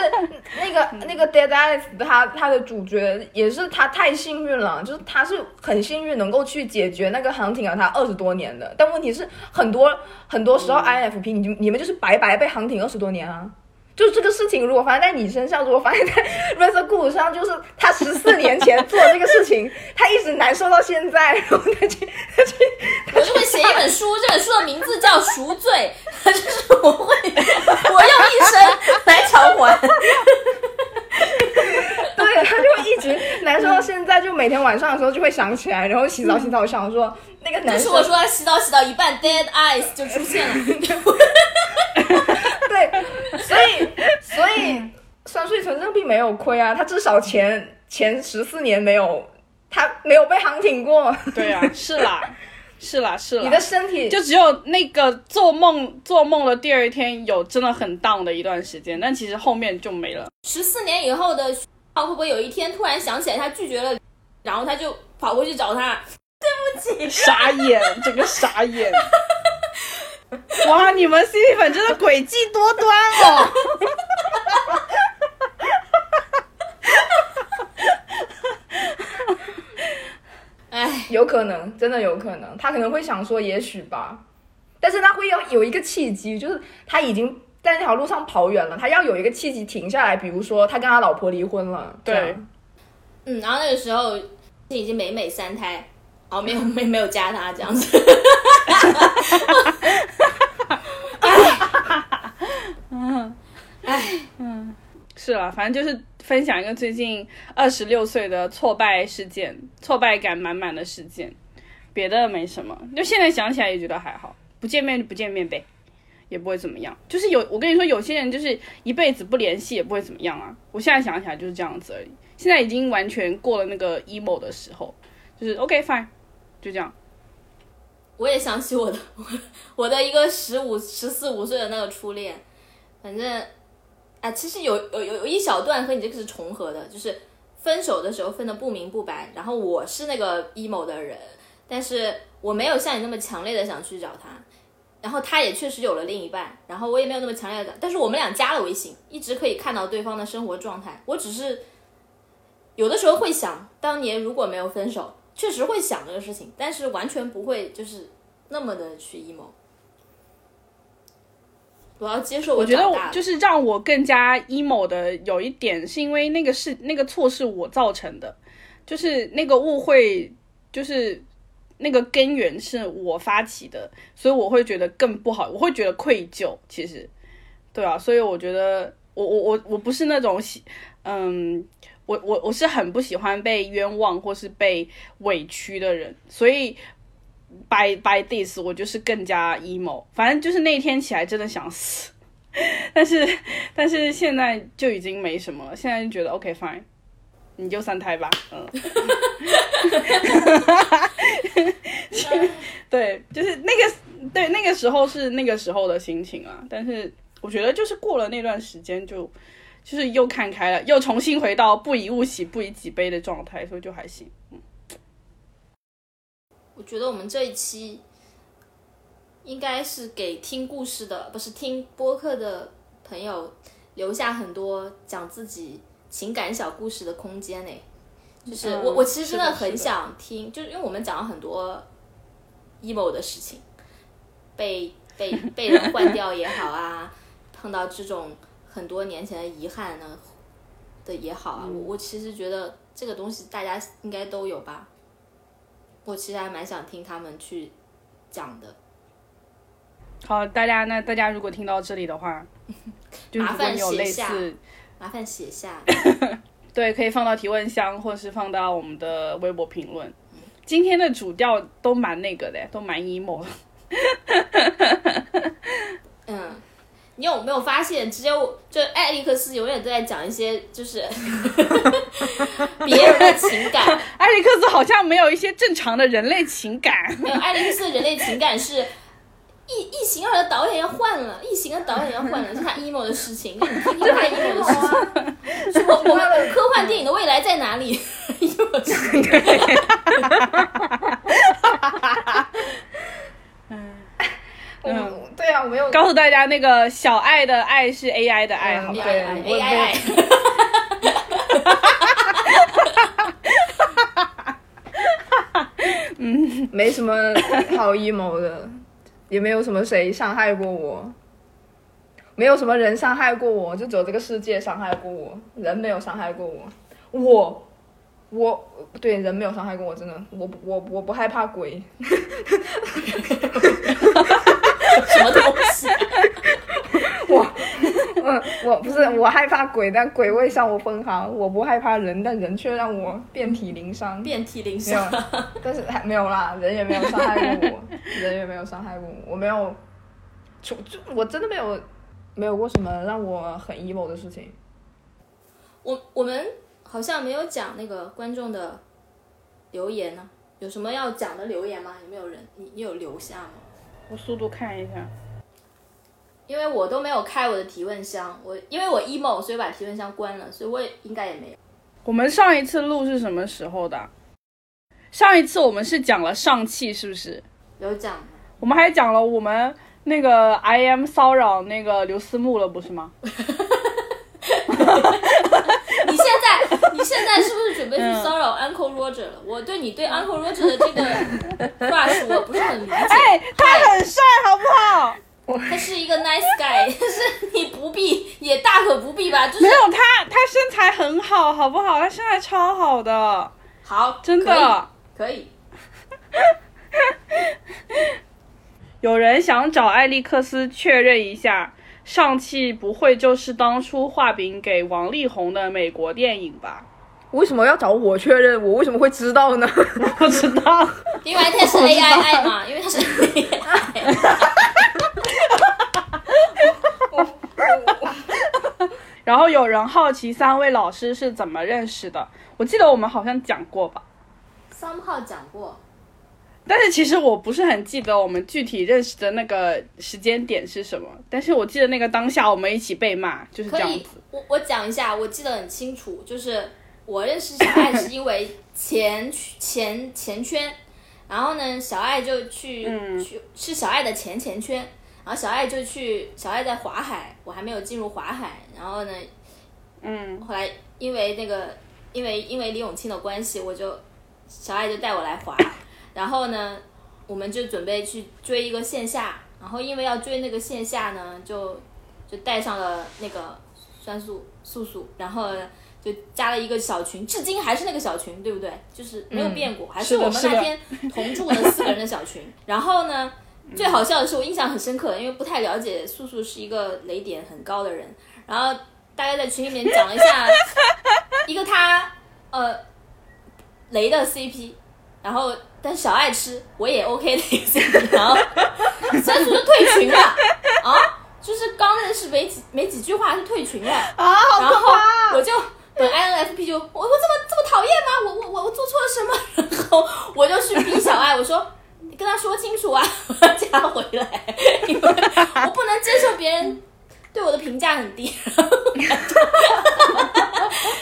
那个那个 Dead Eyes 他他的主角也是他太幸运了，就是他是很幸运能够去解决那个 hunting 了他二十多年的，但问题是很多很多时候 INFP 你你们就是白白被 hunting 二十多年啊。就这个事情，如果发生在你身上，如果发生在 r e s o 上，就是他十四年前做这个事情，他一直难受到现在，然后他去他去我就会写一本书，这本书的名字叫《赎罪》，就是我会，我用一生来偿还。对，他就会一直难受到现在，就每天晚上的时候就会想起来，然后洗澡洗澡想说那个男生，是我说他洗澡洗到一半，dead eyes 就出现了。对，所以所以酸睡纯正并没有亏啊，他至少前前十四年没有他没有被行挺过，对啊，是啦，是啦，是啦。你的身体就只有那个做梦做梦的第二天有真的很 down 的一段时间，但其实后面就没了。十四年以后的会不会有一天突然想起来他拒绝了，然后他就跑过去找他？对不起傻眼，整个傻眼。哇，你们 C P 粉真的诡计多端哦！哎，有可能，真的有可能，他可能会想说也许吧，但是他会要有一个契机，就是他已经在那条路上跑远了，他要有一个契机停下来，比如说他跟他老婆离婚了，对，嗯，然后那个时候已经美美三胎，然后没有 没没有加他这样子。哈哈哈哈哈哈。嗯是了，反正就是分享一个最近二十六岁的挫败事件，挫败感满满的事件，别的没什么。就现在想起来也觉得还好，不见面就不见面呗，也不会怎么样。就是有我跟你说，有些人就是一辈子不联系也不会怎么样啊。我现在想起来就是这样子而已。现在已经完全过了那个 emo 的时候，就是 OK fine，就这样。我也想起我的我 我的一个十五十四五岁的那个初恋，反正啊，其实有有有有一小段和你这个是重合的，就是分手的时候分的不明不白，然后我是那个 emo 的人，但是我没有像你那么强烈的想去找他，然后他也确实有了另一半，然后我也没有那么强烈的，但是我们俩加了微信，一直可以看到对方的生活状态，我只是有的时候会想，当年如果没有分手。确实会想这个事情，但是完全不会就是那么的去 emo。我要接受我觉得我就是让我更加 emo 的有一点，是因为那个是那个错是我造成的，就是那个误会，就是那个根源是我发起的，所以我会觉得更不好，我会觉得愧疚。其实，对啊，所以我觉得我我我我不是那种喜，嗯，我我我是很不喜欢被冤枉或是被委屈的人，所以。by by this，我就是更加 emo，反正就是那天起来真的想死，但是但是现在就已经没什么了，现在就觉得 OK fine，你就三胎吧，嗯，对，就是那个对那个时候是那个时候的心情啊，但是我觉得就是过了那段时间就就是又看开了，又重新回到不以物喜不以己悲的状态，所以就还行，嗯。我觉得我们这一期应该是给听故事的，不是听播客的朋友留下很多讲自己情感小故事的空间呢。就是我，嗯我其实真的很想听，就是因为我们讲了很多 emo 的事情，被被被人 换掉也好啊，碰到这种很多年前的遗憾呢的也好啊，我我其实觉得这个东西大家应该都有吧。我其实还蛮想听他们去讲的。好，大家那大家如果听到这里的话，就麻烦如果你有类写下似，麻烦写下，对，可以放到提问箱，或是放到我们的微博评论。今天的主调都蛮那个的，都蛮 emo 的。嗯，你有没有发现，只有就艾利克斯永远都在讲一些就是 别人的情感，艾利克斯好像没有一些正常的人类情感。没有艾利克斯的人类情感是。异异形二的导演要换了，异形的导演要换了，是他 emo 的事情，你听 听他 emo 的事情。是我我们科幻电影的未来在哪里？emo 的事情啊，我没有告诉大家，那个小爱的爱是 AI 的爱，嗯好吧？对 AI 我 AI 没什么好 emo 的，也没有什么谁伤害过我，没有什么人伤害过我，就只有这个世界伤害过我，人没有伤害过我，我我对人没有伤害过我，真的，我不我我不害怕鬼，什么东西？我 嗯，我不是我害怕鬼，但鬼未伤我分毫，我不害怕人，但人却让我遍体鳞伤。遍体鳞伤。，但是还没有啦，人也没有伤害过我，人也没有伤害过我，我没有，就就我真的没有没有过什么让我很 emo 的事情。我我们好像没有讲那个观众的留言呢，有什么要讲的留言吗？有没有人你你有留下吗？我速度看一下。因为我都没有开我的提问箱，我因为我 emo，所以把提问箱关了，所以我也应该也没有。我们上一次录是什么时候的？上一次我们是讲了上汽，是不是？有讲？我们还讲了我们那个 I M 骚扰那个刘思慕了，不是吗？你现在你现在是不是准备去嗯骚扰 Uncle Roger 了？我对你对 Uncle Roger 的这个 crush 我不是很理解。哎，他很帅，好不好？他是一个 nice guy，但是你不必，也大可不必吧。就是没有他，他身材很好，好不好？他身材超好的，好，真的。可以，可以。有人想找艾利克斯确认一下，上汽不会就是当初画饼给王力宏的美国电影吧？为什么要找我确认？我为什么会知道呢？不知道。因为他是 AI 嘛，因为他是 AI。然后有人好奇三位老师是怎么认识的？我记得我们好像讲过吧，somehow 讲过，但是其实我不是很记得我们具体认识的那个时间点是什么。但是我记得那个当下我们一起被骂，就是这样子。，我我讲一下，我记得很清楚，就是我认识小爱是因为前前前圈，然后呢，小爱就去、嗯。去是小爱的前前圈，然后小爱就去小爱在华海，我还没有进入华海，然后呢，嗯，后来因为那个因为因为李永清的关系，我就小爱就带我来滑，然后呢，我们就准备去追一个线下，然后因为要追那个线下呢，就就带上了那个酸素素素，然后就加了一个小群，至今还是那个小群，对不对？就是没有变过，还是我们那天同住的四个人的小群。然后呢，最好笑的是我印象很深刻，因为不太了解素素是一个雷点很高的人，然后大家在群里面讲了一下 一个他呃雷的 CP，然后但是小爱吃我也 OK 的 CP，然后 酸素就退群了啊，就是刚认识没几没几句话就退群了啊，好然后我就。本 INFP 就我我这么这么讨厌吗？我我我我做错了什么？然后我就去逼小爱，我说你跟他说清楚啊，我要加回来，因为我不能接受别人对我的评价很低。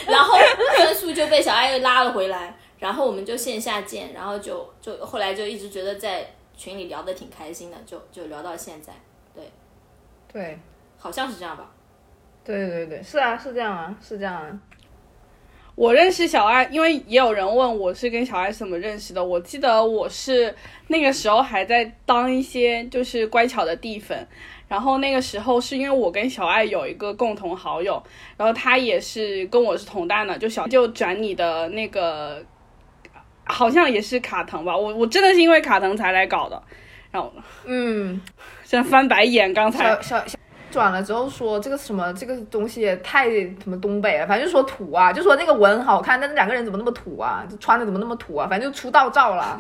然后分数就被小爱又拉了回来，然后我们就线下见，然后就就后来就一直觉得在群里聊的挺开心的，就就聊到现在，对对，好像是这样吧？对对对，是啊，是这样啊，是这样啊。我认识小爱，因为也有人问我是跟小爱怎么认识的。我记得我是那个时候还在当一些就是乖巧的地粉，然后那个时候是因为我跟小爱有一个共同好友，然后他也是跟我是同单的，就小就转你的那个，好像也是卡腾吧。我我真的是因为卡腾才来搞的，然后嗯，现在翻白眼，刚才小小小转了之后说这个什么这个东西也太什么东北了，反正就说土啊，就说那个文好看，但是两个人怎么那么土啊？就穿的怎么那么土啊？反正就出道照了。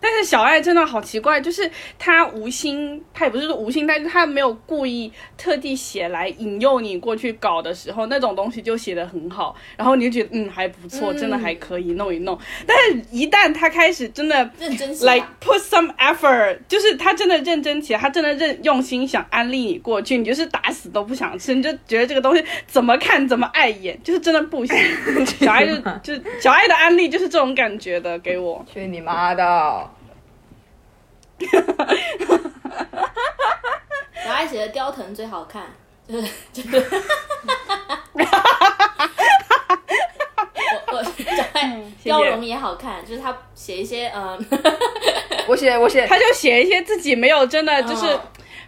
但是小爱真的好奇怪，就是他无心，他也不是说无心，但是他没有故意特地写来引诱你过去搞的时候，那种东西就写的很好，然后你就觉得嗯还不错，真的还可以弄一弄。但是，一旦他开始真的认真起来 like put some effort，就是他真的认真起来，他真的认用心想安利你过去，你就是打死都不想吃，你就觉得这个东西怎么看怎么碍眼，就是真的不行。小爱就就小爱的安利就是这种感觉的，给我。去你妈的！小爱写的雕藤最好看，就是就是，我我小爱谢雕龙也好看，就是他写一些嗯，我写我写。他就写一些自己没有真的就是嗯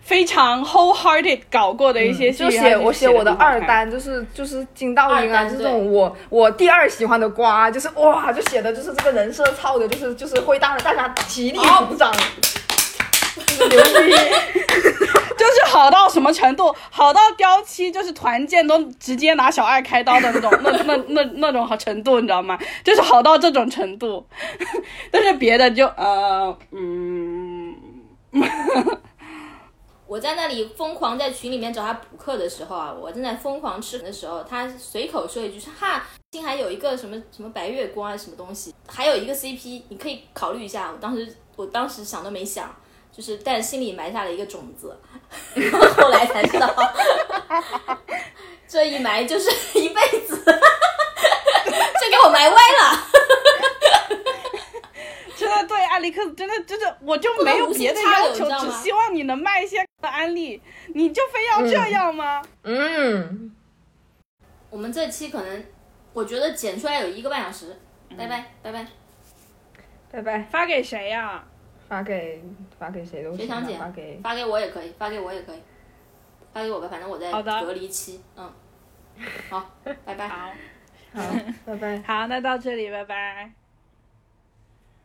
非常 wholehearted 搞过的一些戏，就写我写我的二单，就是就是金道英啊，这种我我第二喜欢的瓜，就是哇，就写的就是这个人设操的，就是就是会让大家起立鼓掌，就是牛逼。就是好到什么程度？好到雕七就是团建都直接拿小爱开刀的那种，那那那那种好程度，你知道吗？就是好到这种程度，但是别的就呃嗯，我在那里疯狂在群里面找他补课的时候啊，我正在疯狂吃的时候，他随口说一句说哈，新还有一个什么什么白月光啊什么东西，还有一个 CP，你可以考虑一下。我当时我当时想都没想，就是但心里埋下了一个种子，然后后来才知道，这一埋就是一辈子，这给我埋歪了。真的对艾利克斯真的真的，我就没有别的要求只希望你能卖一些安利，你就非要这样吗？嗯，我们这期可能我觉得剪出来有一个半小时，拜拜拜拜。拜拜，发给谁呀、发给发给谁都行啊，谁想剪发给发给我也可以，发给我也可以，发给我吧，反正我在好的隔离期。嗯，好，拜拜。好，好，拜拜。好，那到这里，拜拜。